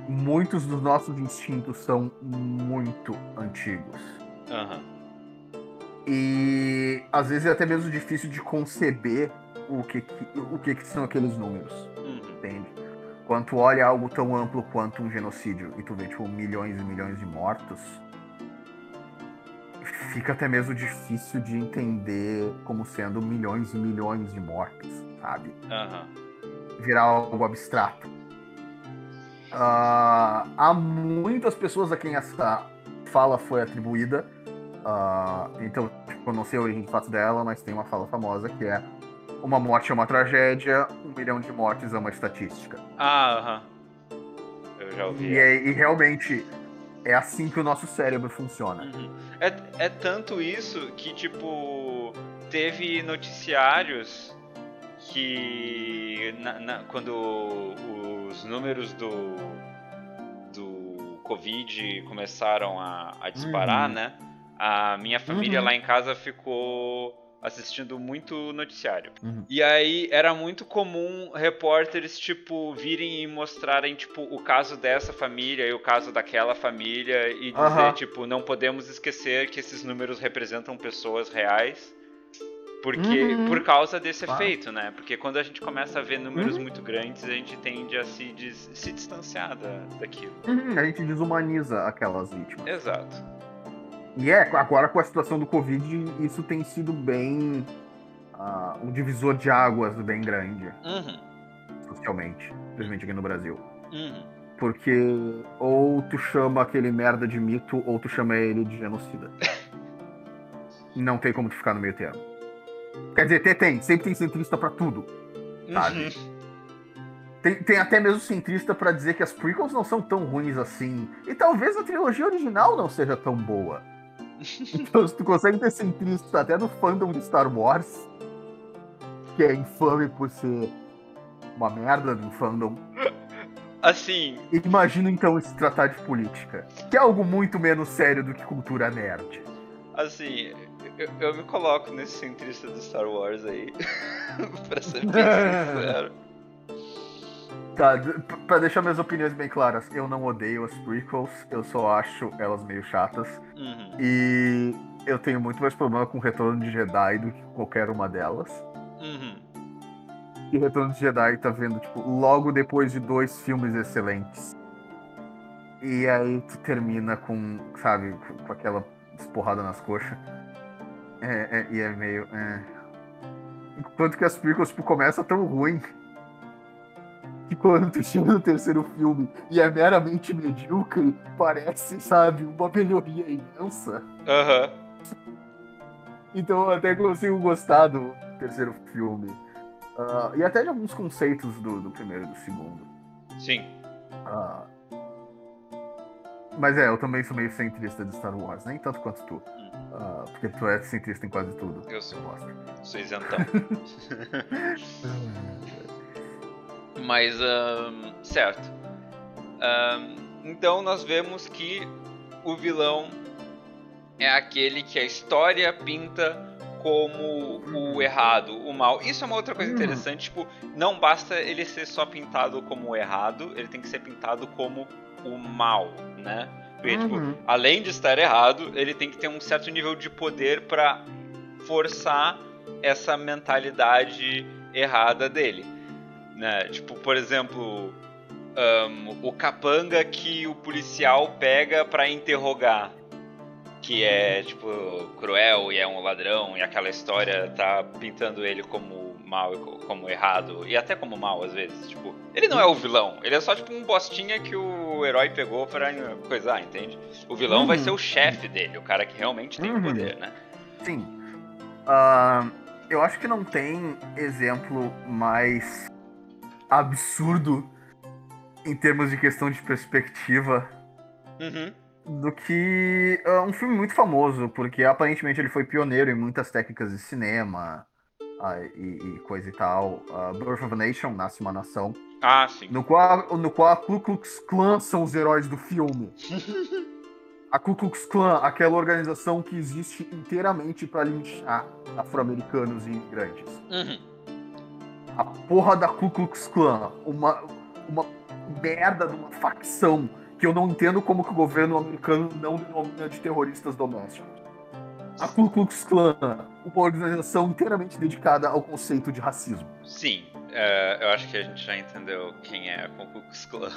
Muitos dos nossos instintos são muito antigos. Aham. E às vezes é até mesmo difícil de conceber o que, que- o que, que são aqueles números, Uhum. entende? Quando tu olha algo tão amplo quanto um genocídio e tu vê, tipo, milhões e milhões de mortos, fica até mesmo difícil de entender como sendo milhões e milhões de mortos, sabe? Aham. virar algo abstrato. Ah, há muitas pessoas a quem essa fala foi atribuída. ah, então, tipo, eu não sei a origem de fato dela, mas tem uma fala famosa que é uma morte é uma tragédia, um milhão de mortes é uma estatística. Ah, aham. Eu já ouvi. E, é- e realmente é assim que o nosso cérebro funciona. Uhum. É, é tanto isso que, tipo, teve noticiários que na- na- quando os números do, do Covid começaram a, a disparar, Uhum. né? A minha família Uhum. lá em casa ficou assistindo muito noticiário. Uhum. E aí era muito comum repórteres, tipo, virem e mostrarem, tipo, o caso dessa família e o caso daquela família e dizer, Aham. tipo, não podemos esquecer que esses números representam pessoas reais. Porque, Uhum. por causa desse Claro. efeito, né? Porque quando a gente começa a ver números Uhum. muito grandes, a gente tende a se, dis- se distanciar da, daquilo. Uhum, A gente desumaniza aquelas vítimas. Exato. E é, agora com a situação do Covid, isso tem sido bem. ah, um divisor de águas bem grande, Uhum. socialmente, principalmente aqui no Brasil. Uhum. Porque ou tu chama aquele merda de mito, ou tu chama ele de genocida. (laughs) Não tem como tu ficar no meio termo. Quer dizer, tem, tem, sempre tem centrista pra tudo. Sabe? Uhum. Tem, tem até mesmo centrista pra dizer que as prequels não são tão ruins assim. E talvez a trilogia original não seja tão boa. (laughs) Então, se tu consegue ter centrista até no fandom de Star Wars, que é infame por ser uma merda no fandom, Assim, imagina então se tratar de política, que é algo muito menos sério do que cultura nerd. assim, eu, eu me coloco nesse centrista do Star Wars aí. (laughs) pra ser bem sincero. (laughs) Tá, pra deixar minhas opiniões bem claras, eu não odeio as prequels, eu só acho elas meio chatas. Uhum. E eu tenho muito mais problema com Retorno de Jedi do que qualquer uma delas. Uhum. E Retorno de Jedi tá vendo, tipo, logo depois de dois filmes excelentes. E aí tu termina com, sabe, com, com aquela esporrada nas coxas. É, é, e é meio. É. Enquanto que as prequels, tipo, começa tão ruim. Que quando tu (laughs) chega no terceiro filme e é meramente medíocre, parece, sabe, uma melhoria imensa. Aham. Então eu até consigo gostar do terceiro filme. Ah, e até de alguns conceitos do, do primeiro e do segundo. Sim. Ah, mas é, eu também sou meio centrista de Star Wars, nem tanto quanto tu. Ah, porque tu é centrista em quase tudo. Eu sou. gosto. Sou isentão. (laughs) Mas, ahn, certo. Ahn, então nós vemos que o vilão é aquele que a história pinta como o errado, o mal. Isso é uma outra coisa Hum. interessante, tipo, não basta ele ser só pintado como o errado, ele tem que ser pintado como o mal, né? Porque, tipo, Uhum. além de estar errado, ele tem que ter um certo nível de poder pra forçar essa mentalidade errada dele, né? Tipo, por exemplo, ahn, o capanga que o policial pega pra interrogar, que é tipo cruel e é um ladrão e aquela história tá pintando ele como mal co- como errado e até como mal às vezes, tipo, ele não é o vilão, ele é só tipo um bostinha que o herói pegou pra coisar, entende? O vilão vai Uhum. ser o chefe dele, o cara que realmente tem o Uhum. poder, né? Sim. Ah, eu acho que não tem exemplo mais absurdo em termos de questão de perspectiva Uhum. do que ah, um filme muito famoso, porque aparentemente ele foi pioneiro em muitas técnicas de cinema ah, e, e coisa e tal. Ah, Birth of a Nation, Nasce uma Nação, Ah, sim. no qual, no qual a Ku Klux Klan são os heróis do filme. (laughs) A Ku Klux Klan, aquela organização que existe inteiramente para linchar afro-americanos e imigrantes. Uhum. A porra da Ku Klux Klan, uma, uma merda de uma facção que eu não entendo como que o governo americano não denomina de terroristas domésticos. A Ku Klux Klan, uma organização inteiramente dedicada ao conceito de racismo. Sim, é, eu acho que a gente já entendeu quem é a Ku Klux Klan.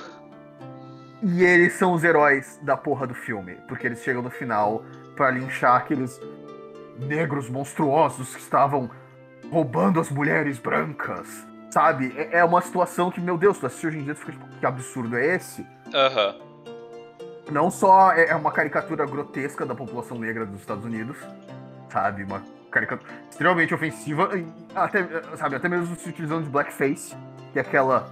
E eles são os heróis da porra do filme, porque eles chegam no final pra linchar aqueles negros monstruosos que estavam roubando as mulheres brancas. Sabe? É é uma situação que, meu Deus, tu assiste hoje em dia, tu fica tipo, que absurdo é esse? Aham. Não só é é uma caricatura grotesca da população negra dos Estados Unidos, sabe? Uma caricatura extremamente ofensiva, até, sabe, até mesmo se utilizando de blackface, que é aquela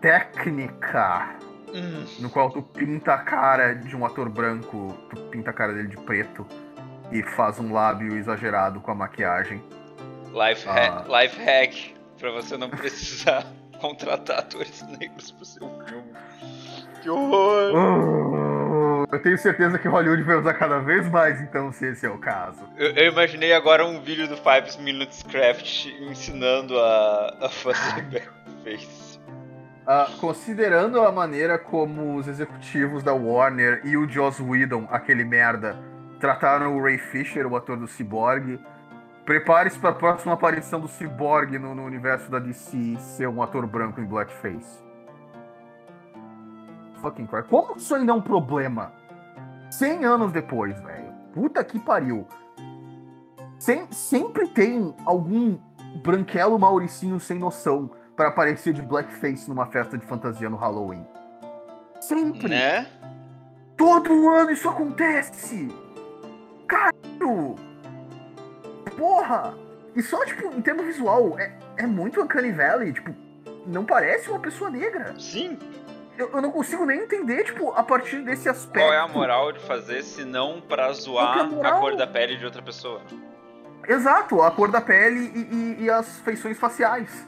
técnica Hum. no qual tu pinta a cara de um ator branco, tu pinta a cara dele de preto e faz um lábio exagerado com a maquiagem. Life, Ah. hack, life hack, pra você não precisar (laughs) contratar atores negros pro seu filme. Que horror! Uh, eu tenho certeza que Hollywood vai usar cada vez mais, então, se esse é o caso. Eu, eu imaginei agora um vídeo do Five Minutes Craft ensinando a, a fazer blackface. Uh, considerando a maneira como os executivos da Warner e o Joss Whedon, aquele merda, trataram o Ray Fisher, o ator do Cyborg, prepare-se para a próxima aparição do Cyborg no, no universo da DC ser um ator branco em blackface fucking Christ. Como isso ainda é um problema? 100 anos depois, velho. Puta que pariu. Sem, sempre tem algum branquelo mauricinho sem noção para aparecer de blackface numa festa de fantasia no Halloween. Sempre. Né? Todo ano isso acontece. Caralho. Porra. E só, tipo, em termos visual, é, é muito Uncanny Valley. Tipo, não parece uma pessoa negra. Sim eu, eu, não consigo nem entender, tipo, a partir desse aspecto. Qual é a moral de fazer se não pra zoar a, a, cor da pele de outra pessoa? Exato, a cor da pele e, e, e as feições faciais.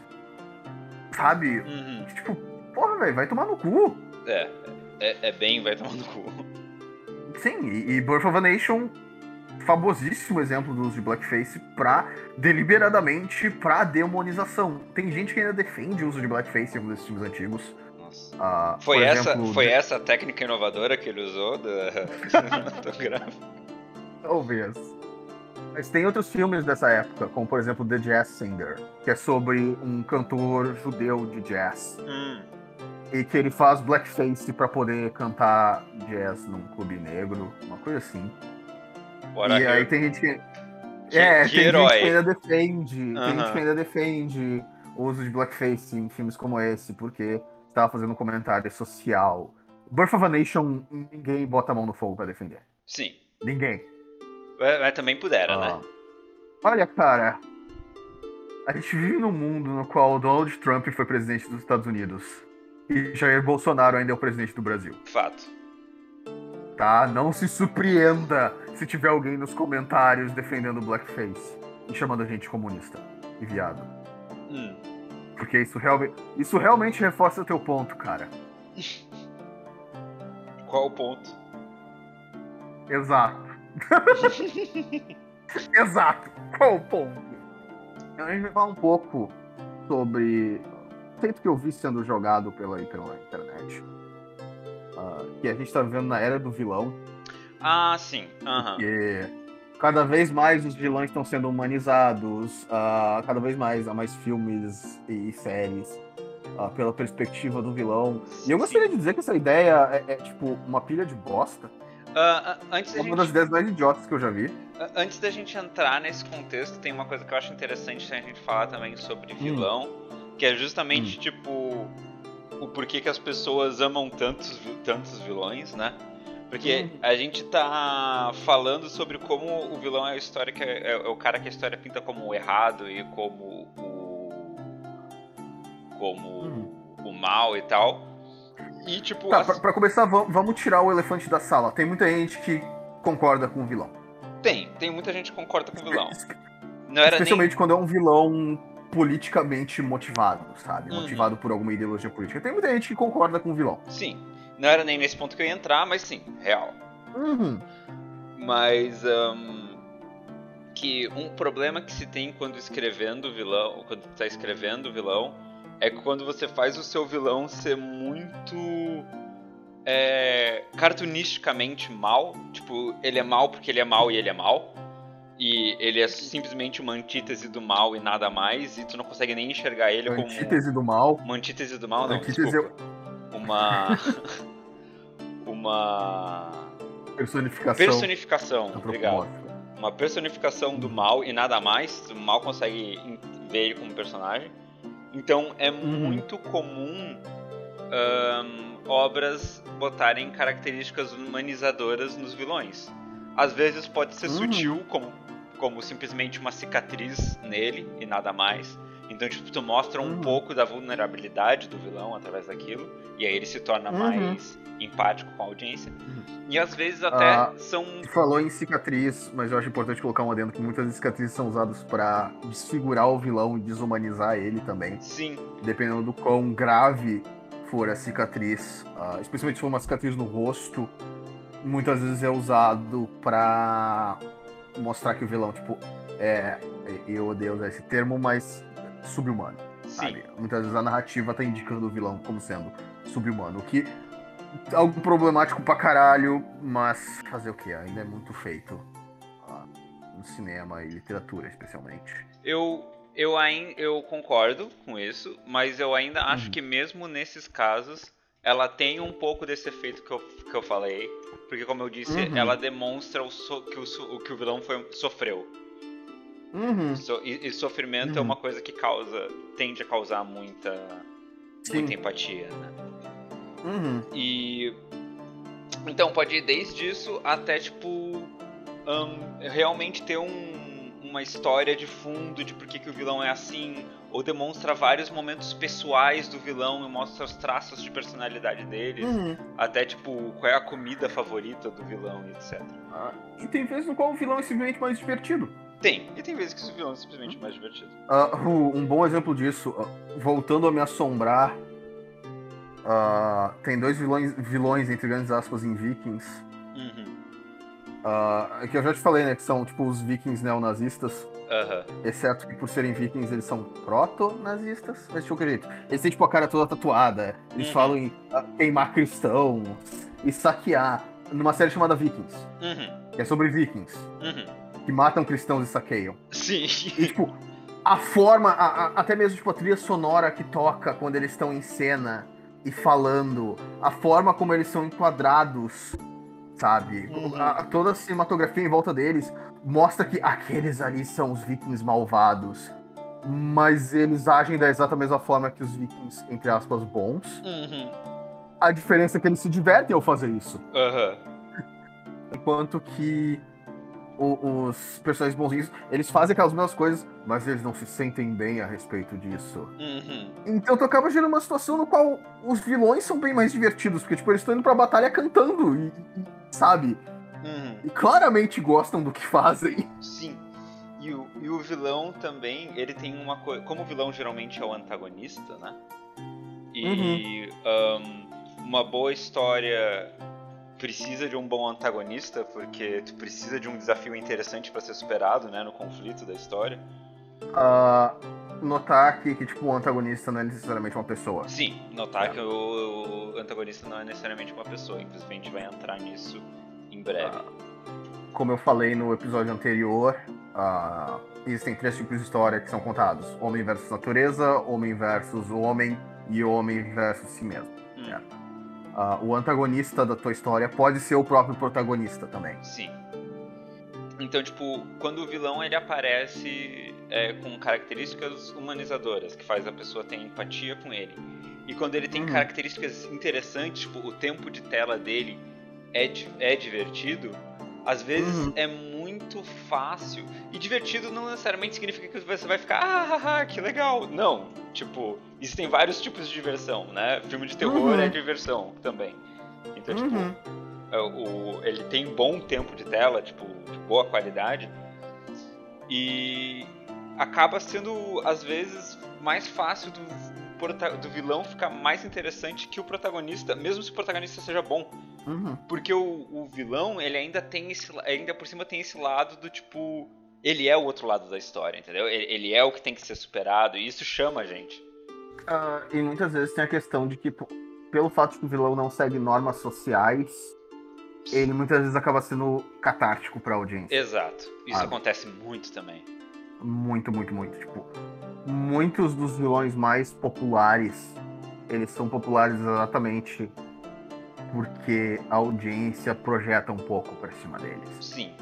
Sabe? Uhum. Tipo, porra, velho, vai tomar no cu. É, é, é, bem vai tomar no cu. Sim, e, e Birth of a Nation, famosíssimo exemplo do uso de blackface pra, deliberadamente, pra demonização. Tem gente que ainda defende o uso de blackface em alguns desses filmes antigos. Uh, foi, essa, exemplo, foi de... essa técnica inovadora que ele usou da (laughs) cinematográfica? Talvez. Mas tem outros filmes dessa época, como por exemplo The Jazz Singer, que é sobre um cantor judeu de jazz. Hum. E que ele faz blackface para poder cantar jazz num clube negro, uma coisa assim. Bora e aí tem gente que. que é, que tem herói. gente que ainda defende. Tem gente que ainda defende o uso de blackface em filmes como esse, porque estava fazendo um comentário social. Birth of a Nation, ninguém bota a mão no fogo para defender. Sim. Ninguém. Mas, também pudera, ah. né? Olha, cara. A gente vive num mundo no qual Donald Trump foi presidente dos Estados Unidos. E Jair Bolsonaro ainda é o presidente do Brasil. Fato. Tá? Não se surpreenda se tiver alguém nos comentários defendendo o blackface e chamando a gente comunista e viado. Hum. Porque isso realmente, isso realmente reforça o teu ponto, cara. Qual o ponto? Exato. (laughs) Exato. Qual o ponto? A gente vai falar um pouco sobre o que eu vi sendo jogado pela, pela internet. Uh, que a gente tá vivendo na era do vilão. Ah, sim. Uhum. Porque cada vez mais os vilões estão sendo humanizados, uh, cada vez mais há mais filmes e séries uh, pela perspectiva do vilão. E eu gostaria Sim. de dizer que essa ideia é, é tipo uma pilha de bosta. Uh, antes é uma gente... das ideias mais idiotas que eu já vi. Antes da gente entrar nesse contexto, tem uma coisa que eu acho interessante a gente falar também sobre hum. vilão, hum. que é justamente hum. tipo o porquê que as pessoas amam tantos, tantos vilões, né? Porque uhum. a gente tá falando sobre como o vilão é a história que é, é, o cara que a história pinta como o errado e como o como uhum. o mal e tal. E tipo, tá, as... pra, pra, começar, vamos tirar o elefante da sala. Tem muita gente que concorda com o vilão. Tem, tem muita gente que concorda com o vilão. Especialmente nem... quando é um vilão politicamente motivado, sabe? Uhum. Motivado por alguma ideologia política. Tem muita gente que concorda com o vilão. Sim. Não era nem nesse ponto que eu ia entrar, mas sim, real. Uhum. Mas um, que um problema que se tem quando escrevendo vilão, quando está escrevendo vilão, é que quando você faz o seu vilão ser muito é, cartunisticamente mal, tipo, ele é mal porque ele é mal e ele é mal. E ele é simplesmente uma antítese do mal e nada mais, e tu não consegue nem enxergar ele uma como. Antítese do mal? Uma antítese do mal, não. Antítese desculpa. Uma. (laughs) uma. Personificação. Personificação, obrigado. Uma personificação do mal e nada mais. O mal consegue ver ele como personagem. Então é uhum. muito comum um, obras botarem características humanizadoras nos vilões. Às vezes pode ser uhum. sutil, como, como simplesmente uma cicatriz nele e nada mais. Então, tipo, tu mostra um Uhum. pouco da vulnerabilidade do vilão através daquilo, e aí ele se torna Uhum. mais empático com a audiência. E às vezes até Ah, são. Falou em cicatriz, mas eu acho importante colocar um adendo que muitas cicatrizes são usadas pra desfigurar o vilão e desumanizar ele também. Sim, Dependendo do quão grave for a cicatriz, ah, especialmente se for uma cicatriz no rosto, muitas vezes é usado pra mostrar que o vilão, tipo, é. Eu odeio usar esse termo, mas sub-humano. sabe? Muitas vezes a narrativa tá indicando o vilão como sendo sub-humano, o que é algo problemático pra caralho, mas fazer o que? Ainda é muito feito ah, no cinema e literatura, especialmente. Eu, eu, ain, eu concordo com isso, mas eu ainda acho Uhum. que mesmo nesses casos, ela tem um pouco desse efeito que eu, que eu falei. Porque, como eu disse, Uhum. ela demonstra o so- que, o, o que o vilão foi, sofreu. Uhum. So- e, e sofrimento é Uhum. uma coisa que causa. tende a causar muita. muita empatia, né? Uhum. E. Então, pode ir desde isso até, tipo. ahn, realmente ter um- uma história de fundo de por que, que o vilão é assim. Ou demonstra vários momentos pessoais do vilão e mostra os traços de personalidade deles. Uhum. Até, tipo, qual é a comida favorita do vilão e etc. Ah, e tem vezes no qual o vilão é simplesmente mais divertido. Tem. E tem vezes que o vilão é simplesmente mais divertido. Ah, o- um bom exemplo disso, ah, voltando a me assombrar, ah, tem dois vilões, vilões, entre grandes aspas, em Vikings. Uhum. ah, que eu já te falei, né? Que são tipo os vikings neonazistas. Aham. Exceto que por serem vikings, eles são proto-nazistas. Mas de qualquer jeito. Eles têm tipo a cara toda tatuada. Eles Uhum. falam em ah, queimar cristãos e saquear. Numa série chamada Vikings. Uhum. Que é sobre vikings. Uhum. Que matam cristãos e saqueiam. Sim. E, tipo, a forma, a- a- até mesmo tipo, a trilha sonora que toca quando eles estão em cena e falando, a forma como eles são enquadrados, sabe? Uhum. A- toda a cinematografia em volta deles mostra que aqueles ali são os vikings malvados. Mas eles agem da exata mesma forma que os vikings, entre aspas, bons. Uhum. A diferença é que eles se divertem ao fazer isso. Aham. Enquanto que o- os personagens bonzinhos, eles fazem aquelas mesmas coisas, mas eles não se sentem bem a respeito disso. Uhum. Então tu acaba gerando uma situação no qual os vilões são bem mais divertidos, porque tipo, eles estão indo pra batalha cantando e, e- sabe? Uhum. E claramente gostam do que fazem. Sim. E o, e o vilão também, ele tem uma coisa. Como o vilão geralmente é o antagonista, né? E ahn, uma boa história precisa de um bom antagonista, porque tu precisa de um desafio interessante pra ser superado, né? No conflito da história. Ah, notar aqui que tipo, o antagonista não é necessariamente uma pessoa. Sim, notar É. que o, o antagonista não é necessariamente uma pessoa, inclusive a gente vai entrar nisso em breve. Ah, como eu falei no episódio anterior, ah, existem três tipos de história que são contados: homem versus natureza, homem versus homem e homem versus si mesmo. Hum, é. Ah, o antagonista da tua história pode ser o próprio protagonista também. Sim. Então, tipo, quando o vilão ele aparece é, com características humanizadoras, que faz a pessoa ter empatia com ele. E quando ele tem Uhum. características interessantes, tipo, o tempo de tela dele é, é divertido, às vezes Uhum. é muito fácil. E divertido não necessariamente significa que você vai ficar, ah, que legal. Não, tipo, existem vários tipos de diversão, né? Filme de terror Uhum. é diversão também. Então, tipo, Uhum. é, o, ele tem bom tempo de tela, tipo, de boa qualidade. E acaba sendo, às vezes, mais fácil do, do vilão ficar mais interessante que o protagonista, mesmo se o protagonista seja bom. Uhum. Porque o, o vilão, ele ainda tem esse. ainda por cima tem esse lado do tipo. Ele é o outro lado da história, entendeu? Ele, ele é o que tem que ser superado, e isso chama a gente. Ah, e muitas vezes tem a questão de que, pelo fato de que o vilão não segue normas sociais, ele muitas vezes acaba sendo catártico pra audiência. Exato. Isso acontece muito também. Muito, muito, muito. Tipo, muitos dos vilões mais populares, eles são populares exatamente porque a audiência projeta um pouco pra cima deles. Sim,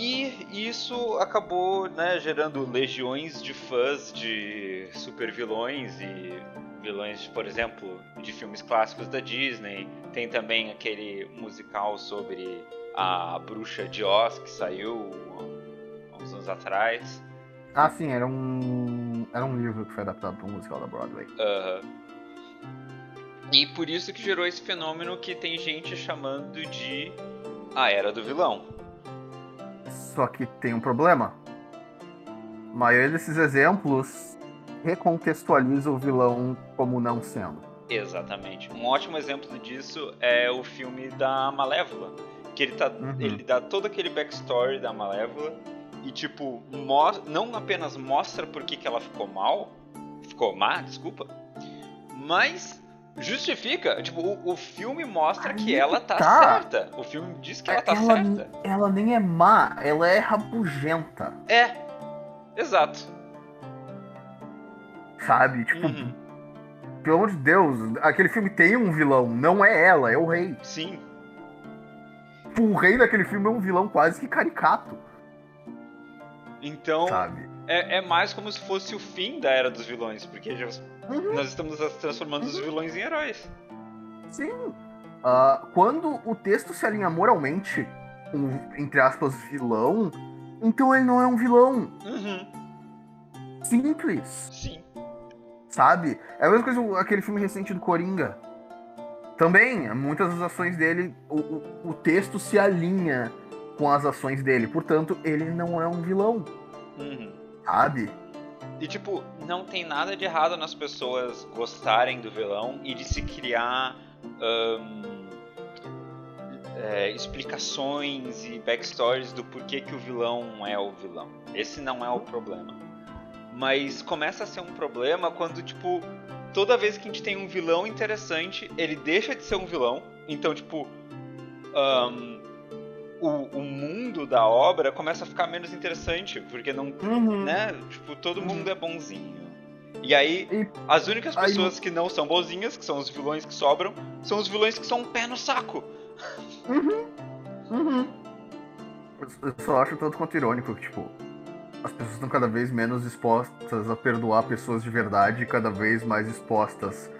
E isso acabou né, gerando legiões de fãs de super vilões e vilões, por exemplo, de filmes clássicos da Disney. Tem também aquele musical sobre a bruxa de Oz que saiu há uns anos atrás. Ah, sim, era um. Era um livro que foi adaptado para um musical da Broadway. Aham. E por isso que gerou esse fenômeno que tem gente chamando de a era do vilão. Só que tem um problema. A maioria desses exemplos recontextualiza o vilão como não sendo. Exatamente. Um ótimo exemplo disso é o filme da Malévola. Que ele, tá, Uhum. ele dá todo aquele backstory da Malévola e, tipo, não apenas mostra por que, que ela ficou mal, ficou má, desculpa, mas justifica. Tipo, o, o filme mostra que Aí ela que tá, tá. certa. O filme diz que ela tá ela, certa. ela nem é má, ela é rabugenta, É, exato. sabe? Tipo, Uhum. pelo amor de Deus, aquele filme tem um vilão, não é ela, é o rei. Sim, Tipo, O rei daquele filme é um vilão quase que caricato, então sabe? é, é mais como se fosse o fim da era dos vilões, porque já- Uhum. nós estamos transformando os vilões em heróis. Sim. Ah, quando o texto se alinha moralmente com, entre aspas, vilão, então ele não é um vilão. Uhum, Simples. sim. Sabe? É a mesma coisa com aquele filme recente do Coringa. Também, muitas das ações dele, o, o, o texto se alinha com as ações dele. Portanto, ele não é um vilão, Uhum. sabe? E tipo, não tem nada de errado nas pessoas gostarem do vilão e de se criar ahn, é, explicações e backstories do porquê que o vilão é o vilão. Esse não é o problema. Mas começa a ser um problema quando, tipo, toda vez que a gente tem um vilão interessante, ele deixa de ser um vilão. Então, tipo, ahn, o, o mundo da obra começa a ficar menos interessante, porque não Uhum. né? Tipo, todo Uhum. mundo é bonzinho. E aí, E- as únicas aí- pessoas que não são bonzinhas, que são os vilões que sobram, são os vilões que são um pé no saco. Uhum. Eu- Eu só acho tanto quanto irônico que, tipo, as pessoas estão cada vez menos dispostas a perdoar pessoas de verdade e cada vez mais dispostas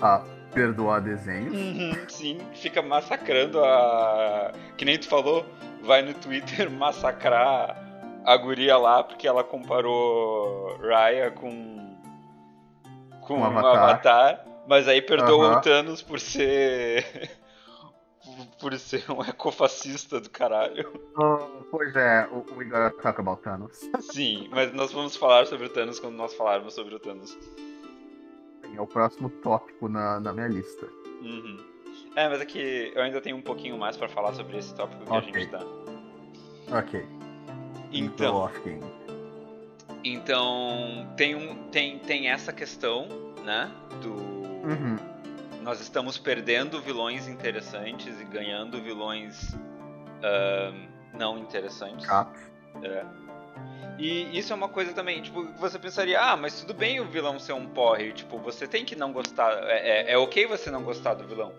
a perdoar desenhos. Sim, fica massacrando a. Que nem tu falou, vai no Twitter (laughs) massacrar a guria lá porque ela comparou Raya com. com um Avatar. Avatar. Mas aí perdoa Aham. o Thanos por ser. (laughs) por ser um ecofascista do caralho. Ah, pois é, o, o Igor ataca about Thanos. Sim, mas nós vamos falar sobre o Thanos quando nós falarmos sobre o Thanos. É o próximo tópico na, na minha lista. Uhum. É, mas é que eu ainda tenho um pouquinho mais pra falar sobre esse tópico que a Ok. gente tá. Ok. Então, então tem, um, tem, tem essa questão, né? Do. Uhum. Nós estamos perdendo vilões interessantes e ganhando vilões ahn, não interessantes. Chato. É. E isso é uma coisa também, tipo, você pensaria, ah, mas tudo bem o vilão ser um porre, tipo, você tem que não gostar, é, é, é ok você não gostar do vilão.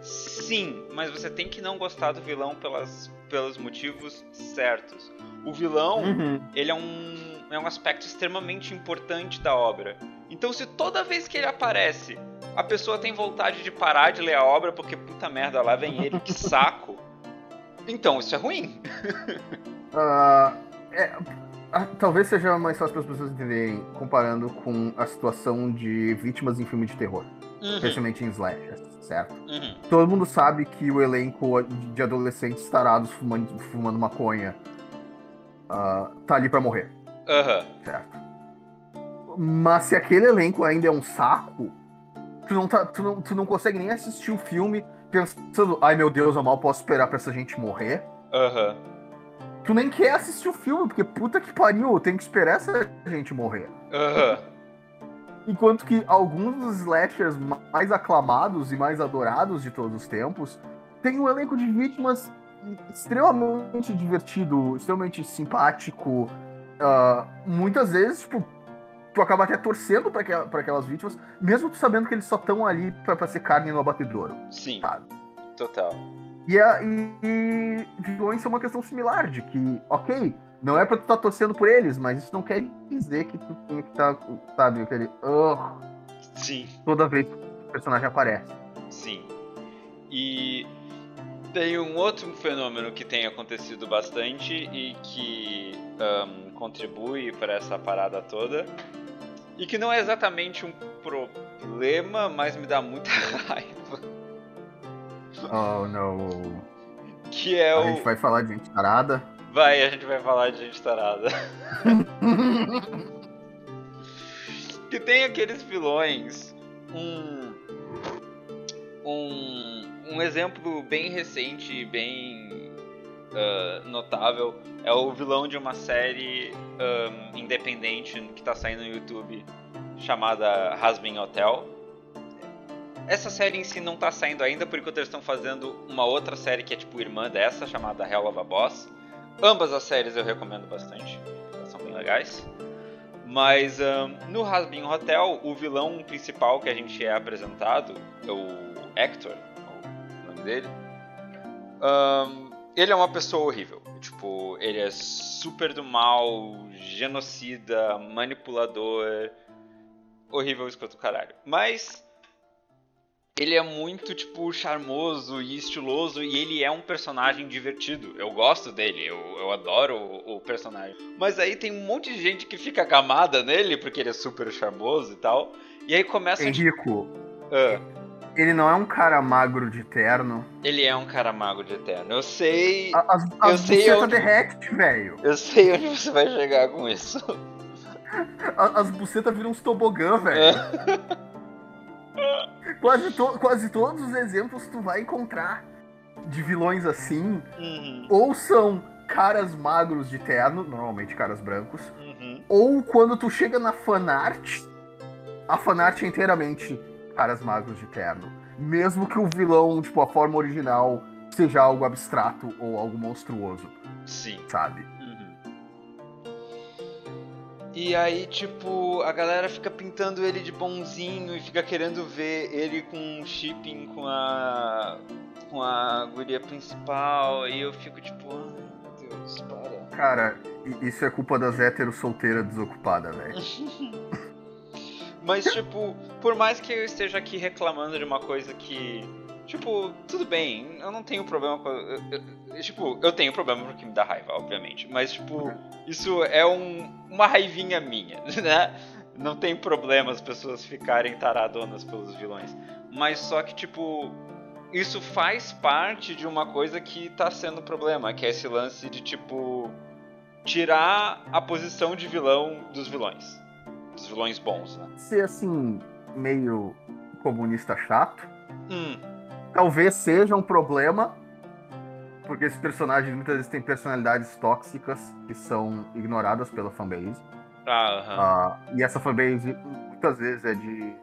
Sim, mas você tem que não gostar do vilão pelas, pelos motivos certos. O vilão, Uhum. ele é um, é um aspecto extremamente importante da obra. Então se toda vez que ele aparece, a pessoa tem vontade de parar de ler a obra porque, puta merda, lá vem ele, que saco. (laughs) Então, isso é ruim. Ah, é, talvez seja mais fácil para as pessoas entenderem comparando com a situação de vítimas em filme de terror, Uhum, especialmente em slashers, certo? uhum, Todo mundo sabe que o elenco de adolescentes tarados fumando, fumando maconha ah, tá ali pra morrer, aham. certo? Mas se aquele elenco ainda é um saco, tu não, tá, tu não, tu não consegue nem assistir o filme pensando, ai meu Deus, eu mal posso esperar pra essa gente morrer. Aham. Tu nem quer assistir o filme, porque puta que pariu, tenho que esperar essa gente morrer. Aham. Enquanto que alguns dos slashers mais aclamados e mais adorados de todos os tempos têm um elenco de vítimas extremamente divertido, extremamente simpático. ah, muitas vezes, tipo, tu acaba até torcendo pra, aquela- pra aquelas vítimas, mesmo tu sabendo que eles só estão ali pra, pra ser carne no abatedouro. Sim, Sabe? total. E, a, e, e vilões são uma questão similar, de que, ok, não é pra tu estar torcendo por eles, mas isso não quer dizer que tu tem que estar, sabe, aquele. "Ugh", Sim, toda vez que o personagem aparece. sim. E tem um outro fenômeno que tem acontecido bastante e que ahn, contribui para essa parada toda. E que não é exatamente um problema, mas me dá muita (laughs) raiva. Oh, não. Que é A o. gente vai falar de gente tarada. Vai, a gente vai falar de gente tarada. (laughs) que tem aqueles vilões. Um. Um. Um exemplo bem recente e bem ah, notável é o vilão de uma série ahm, independente que tá saindo no YouTube chamada Hasbin Hotel. Essa série em si não tá saindo ainda, por enquanto eles estão fazendo uma outra série que é tipo irmã dessa, chamada Hell of a Boss. Ambas as séries eu recomendo bastante, elas são bem legais. Mas ahn, no Hasbin Hotel, o vilão principal que a gente é apresentado, é o Hector, o nome dele. ahn, ele é uma pessoa horrível. Tipo, ele é super do mal, genocida, manipulador. Horrível escroto caralho. Mas ele é muito, tipo, charmoso e estiloso e ele é um personagem divertido. Eu gosto dele, eu, eu adoro o, o personagem. Mas aí tem um monte de gente que fica gamada nele porque ele é super charmoso e tal. E aí começa. Henrico, Ah, ele não é um cara magro de terno. ele é um cara mago de eterno. Eu sei. A- As, as sei onde- derrete, velho. Eu sei onde você vai chegar com isso. (laughs) A- As bucetas viram uns tobogã, É. (laughs) Quase, to- quase todos os exemplos tu vai encontrar de vilões assim, Uhum, ou são caras magros de terno, normalmente caras brancos, uhum. ou quando tu chega na fanart, a fanart é inteiramente caras magros de terno. Mesmo que o vilão, tipo, a forma original seja algo abstrato ou algo monstruoso, Sim. sabe? E aí, tipo, a galera fica pintando ele de bonzinho e fica querendo ver ele com um shipping com a. com a guria principal. E eu fico tipo, ai meu Deus, para. Cara, isso é culpa das héteros solteiras desocupadas, velho. (laughs) Mas, tipo, por mais que eu esteja aqui reclamando de uma coisa que. Tipo, tudo bem, eu não tenho problema com. eu- eu- tipo, eu tenho problema porque me dá raiva, obviamente. Mas, tipo, isso é um, uma raivinha minha, (laughs) né? Não tem problema as pessoas ficarem taradonas pelos vilões. Mas só que, tipo, isso faz parte de uma coisa que tá sendo problema, que é esse lance de, tipo, tirar a posição de vilão dos vilões. Dos vilões bons, né? Ser assim, meio comunista chato, Hum, talvez seja um problema, porque esses personagens muitas vezes têm personalidades tóxicas que são ignoradas pela fanbase. ah. Ah, e essa fanbase muitas vezes é de.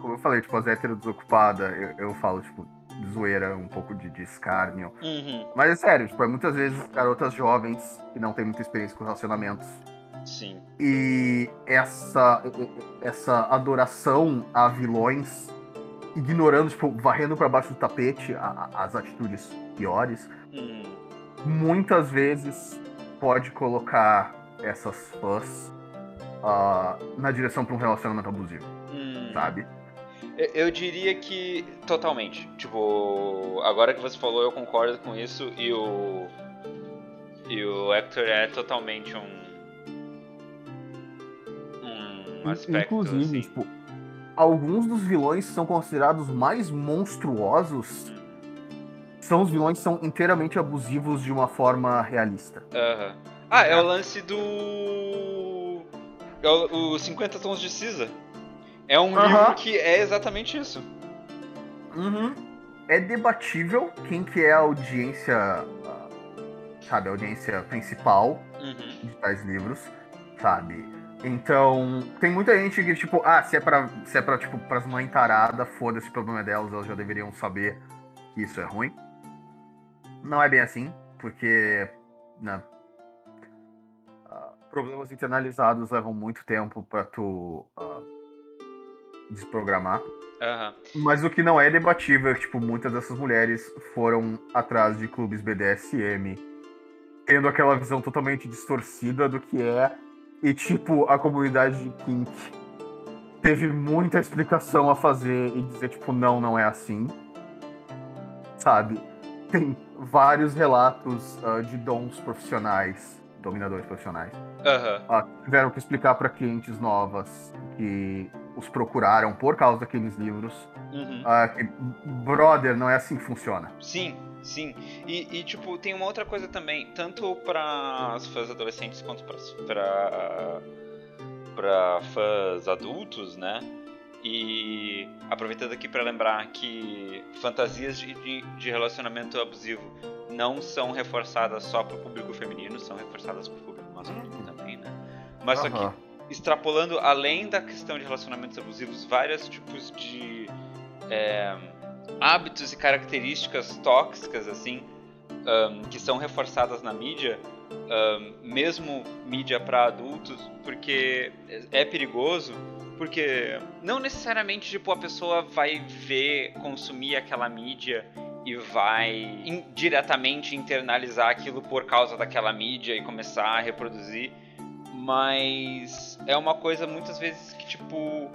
Como eu falei, tipo, as héteros desocupadas, eu, eu falo, tipo, de zoeira, um pouco de, de escárnio. Uhum, Mas é sério, tipo, é muitas vezes garotas jovens que não têm muita experiência com relacionamentos. sim. E essa, essa adoração a vilões, ignorando, tipo, varrendo pra baixo do tapete a- a- as atitudes piores, Hum, muitas vezes pode colocar essas fãs ah, na direção pra um relacionamento abusivo, hum. sabe? Eu- Eu diria que totalmente. Tipo, agora que você falou, eu concordo com isso e o e o Hector é totalmente um um aspecto Inclusive, assim. tipo, alguns dos vilões são considerados mais monstruosos são os vilões que são inteiramente abusivos de uma forma realista. Aham. Ah, é o lance do é o, o 50 tons de cinza. É um Aham. livro que é exatamente isso. Uhum. É debatível quem que é a audiência, sabe, a audiência principal Uhum. de tais livros, sabe? Então, tem muita gente que, tipo, ah, se é pra, se é pra tipo, pras mães taradas, foda-se o problema delas, elas já deveriam saber que isso é ruim. Não é bem assim, porque, né, ah, problemas internalizados levam muito tempo pra tu ah, desprogramar. Aham. Mas o que não é debatível é que, tipo, muitas dessas mulheres foram atrás de clubes BDSM, tendo aquela visão totalmente distorcida do que é. E, tipo, a comunidade de Kink teve muita explicação a fazer e dizer, tipo, não, não é assim. Sabe? Tem vários relatos ah, de dons profissionais dominadores profissionais, Aham. ah, tiveram que explicar para clientes novas que os procuraram por causa daqueles livros Uhum. ah, que, brother, não é assim que funciona. Sim, sim. E, e, tipo, tem uma outra coisa também, tanto para as fãs adolescentes quanto para para fãs adultos, né? E aproveitando aqui para lembrar que fantasias de, de, de relacionamento abusivo não são reforçadas só para o público feminino, são reforçadas para o público masculino também, né? Mas só Aham. que extrapolando além da questão de relacionamentos abusivos, vários tipos de é, hábitos e características tóxicas assim ahn, que são reforçadas na mídia, ahn, mesmo mídia para adultos, porque é perigoso, porque não necessariamente tipo a pessoa vai ver, consumir aquela mídia e vai diretamente internalizar aquilo por causa daquela mídia e começar a reproduzir, mas é uma coisa muitas vezes que tipo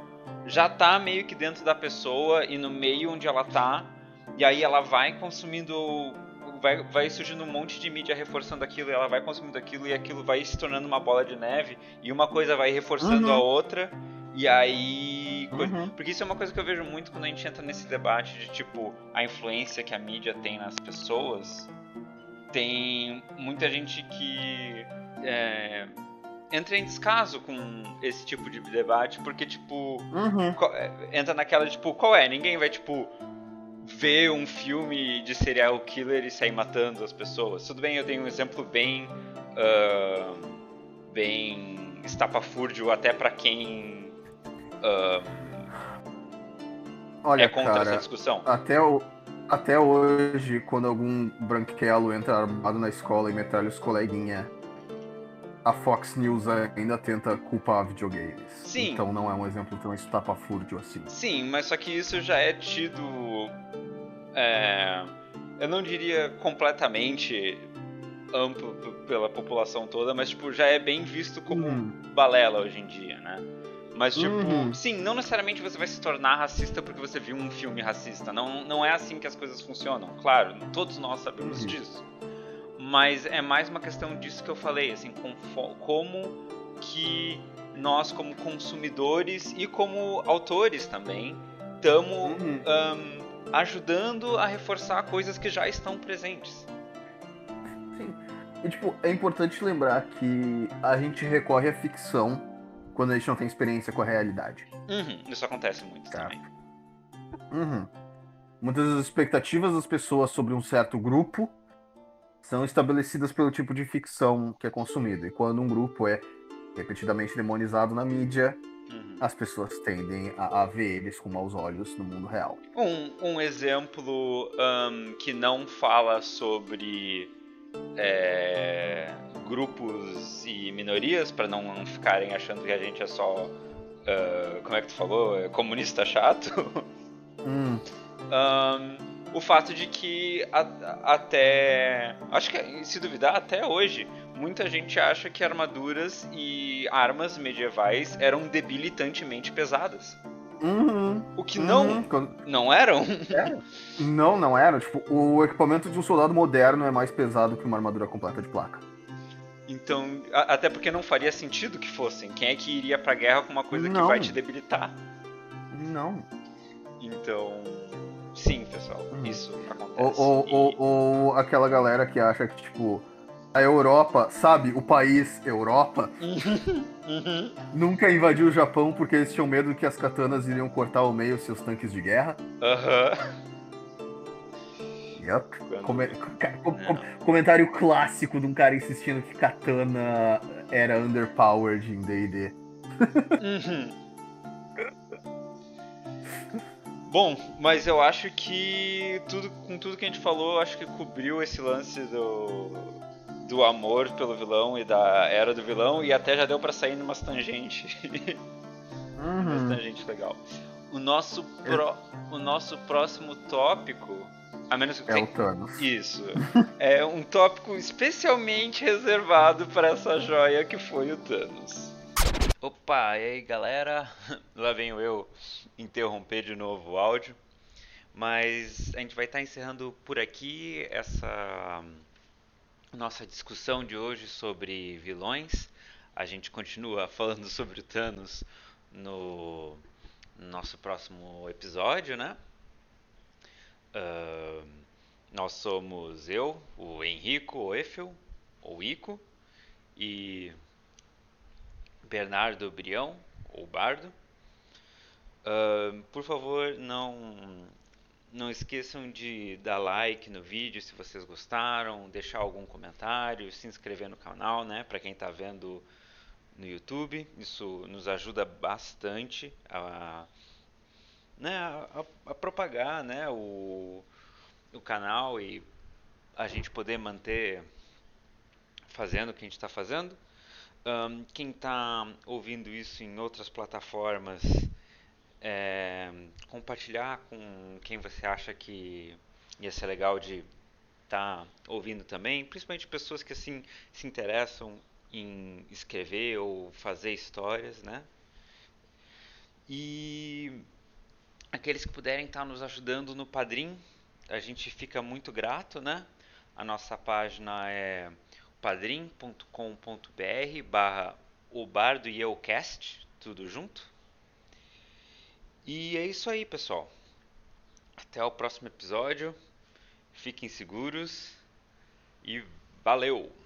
já tá meio que dentro da pessoa e no meio onde ela tá, e aí ela vai consumindo. Vai, vai surgindo um monte de mídia reforçando aquilo, e ela vai consumindo aquilo, e aquilo vai se tornando uma bola de neve, e uma coisa vai reforçando Uhum. a outra, e aí. Uhum. Porque isso é uma coisa que eu vejo muito quando a gente entra nesse debate de tipo, a influência que a mídia tem nas pessoas. Tem muita gente que. é, entra em descaso com esse tipo de debate, porque, tipo, Uhum. é, entra naquela, tipo, qual é? Ninguém vai, tipo, ver um filme de serial killer e sair matando as pessoas. Tudo bem, eu tenho um exemplo bem. ah, bem estapafúrdio até pra quem ah, Olha, é contra essa cara, discussão. até, o, até hoje, quando algum branquelo entra armado na escola e metralha os coleguinha, a Fox News ainda tenta culpar videogames. Sim. Então não é um exemplo tão estapafúrdio assim. Sim, mas só que isso já é tido. é, eu não diria completamente amplo pela população toda, mas tipo, já é bem visto como Hum. balela hoje em dia, né? Mas tipo, Uhum. sim, não necessariamente você vai se tornar racista porque você viu um filme racista. Não, não é assim que as coisas funcionam. Claro, todos nós sabemos Uhum. disso. Mas é mais uma questão disso que eu falei, assim, com como que nós como consumidores e como autores também estamos Uhum. ajudando a reforçar coisas que já estão presentes. Sim. E, tipo, é importante lembrar que a gente recorre à ficção quando a gente não tem experiência com a realidade. Uhum, isso acontece muito Tá. também. Uhum. Muitas das expectativas das pessoas sobre um certo grupo são estabelecidas pelo tipo de ficção que é consumido. E quando um grupo é repetidamente demonizado na mídia, Uhum. as pessoas tendem a, a ver eles com maus olhos no mundo real. Um, um exemplo ahn, que não fala sobre é, grupos e minorias, para não ficarem achando que a gente é só. ah, como é que tu falou? É comunista chato. Hum, (laughs) Ahn, o fato de que a- até. Acho que, se duvidar, até hoje, muita gente acha que armaduras e armas medievais eram debilitantemente pesadas. uhum, O que uhum. não, Quando- não eram. Não, não era. Tipo, o equipamento de um soldado moderno é mais pesado que uma armadura completa de placa. Então, a- até porque não faria sentido que fossem. Quem é que iria pra guerra com uma coisa que Não. vai te debilitar? Não. Então. Isso acontece. Ou, ou, E- ou, aquela galera que acha que, tipo, a Europa, sabe, o país Europa, (laughs) Uhum. nunca invadiu o Japão porque eles tinham medo que as katanas iriam cortar ao meio seus tanques de guerra. Aham. Yup. Quando- Come- com- com- comentário clássico de um cara insistindo que katana era underpowered em D&D. Uhum. (laughs) Bom, mas eu acho que tudo, com tudo que a gente falou, acho que cobriu esse lance do, do amor pelo vilão e da era do vilão e até já deu pra sair numas tangentes. (laughs) umas Uhum. tangentes legal. O nosso, pro- o nosso próximo tópico, a menos que É o Thanos. isso. É um tópico especialmente reservado para essa joia que foi o Thanos. Opa, e aí galera? (laughs) Lá venho eu interromper de novo o áudio. Mas a gente vai estar encerrando por aqui essa nossa discussão de hoje sobre vilões. A gente continua (laughs) falando sobre o Thanos no nosso próximo episódio, né? Uh, nós somos eu, o Henrico Oefel, ou Ico, e Bernardo Brião, ou Bardo. Uh, por favor, não não esqueçam de dar like no vídeo se vocês gostaram, deixar algum comentário, se inscrever no canal, né, para quem está vendo no YouTube. Isso nos ajuda bastante a, né, a, a propagar né, o, o canal e a gente poder manter fazendo o que a gente está fazendo. Um, quem está ouvindo isso em outras plataformas é, compartilhar com quem você acha que ia ser legal de estar tá ouvindo também, principalmente pessoas que assim se interessam em escrever ou fazer histórias, né? E aqueles que puderem estar tá nos ajudando no Padrim, a gente fica muito grato, né? A nossa página é padrim.com.br barra o bardo e eu cast, tudo junto. E é isso aí, pessoal. Até o próximo episódio. Fiquem seguros e valeu!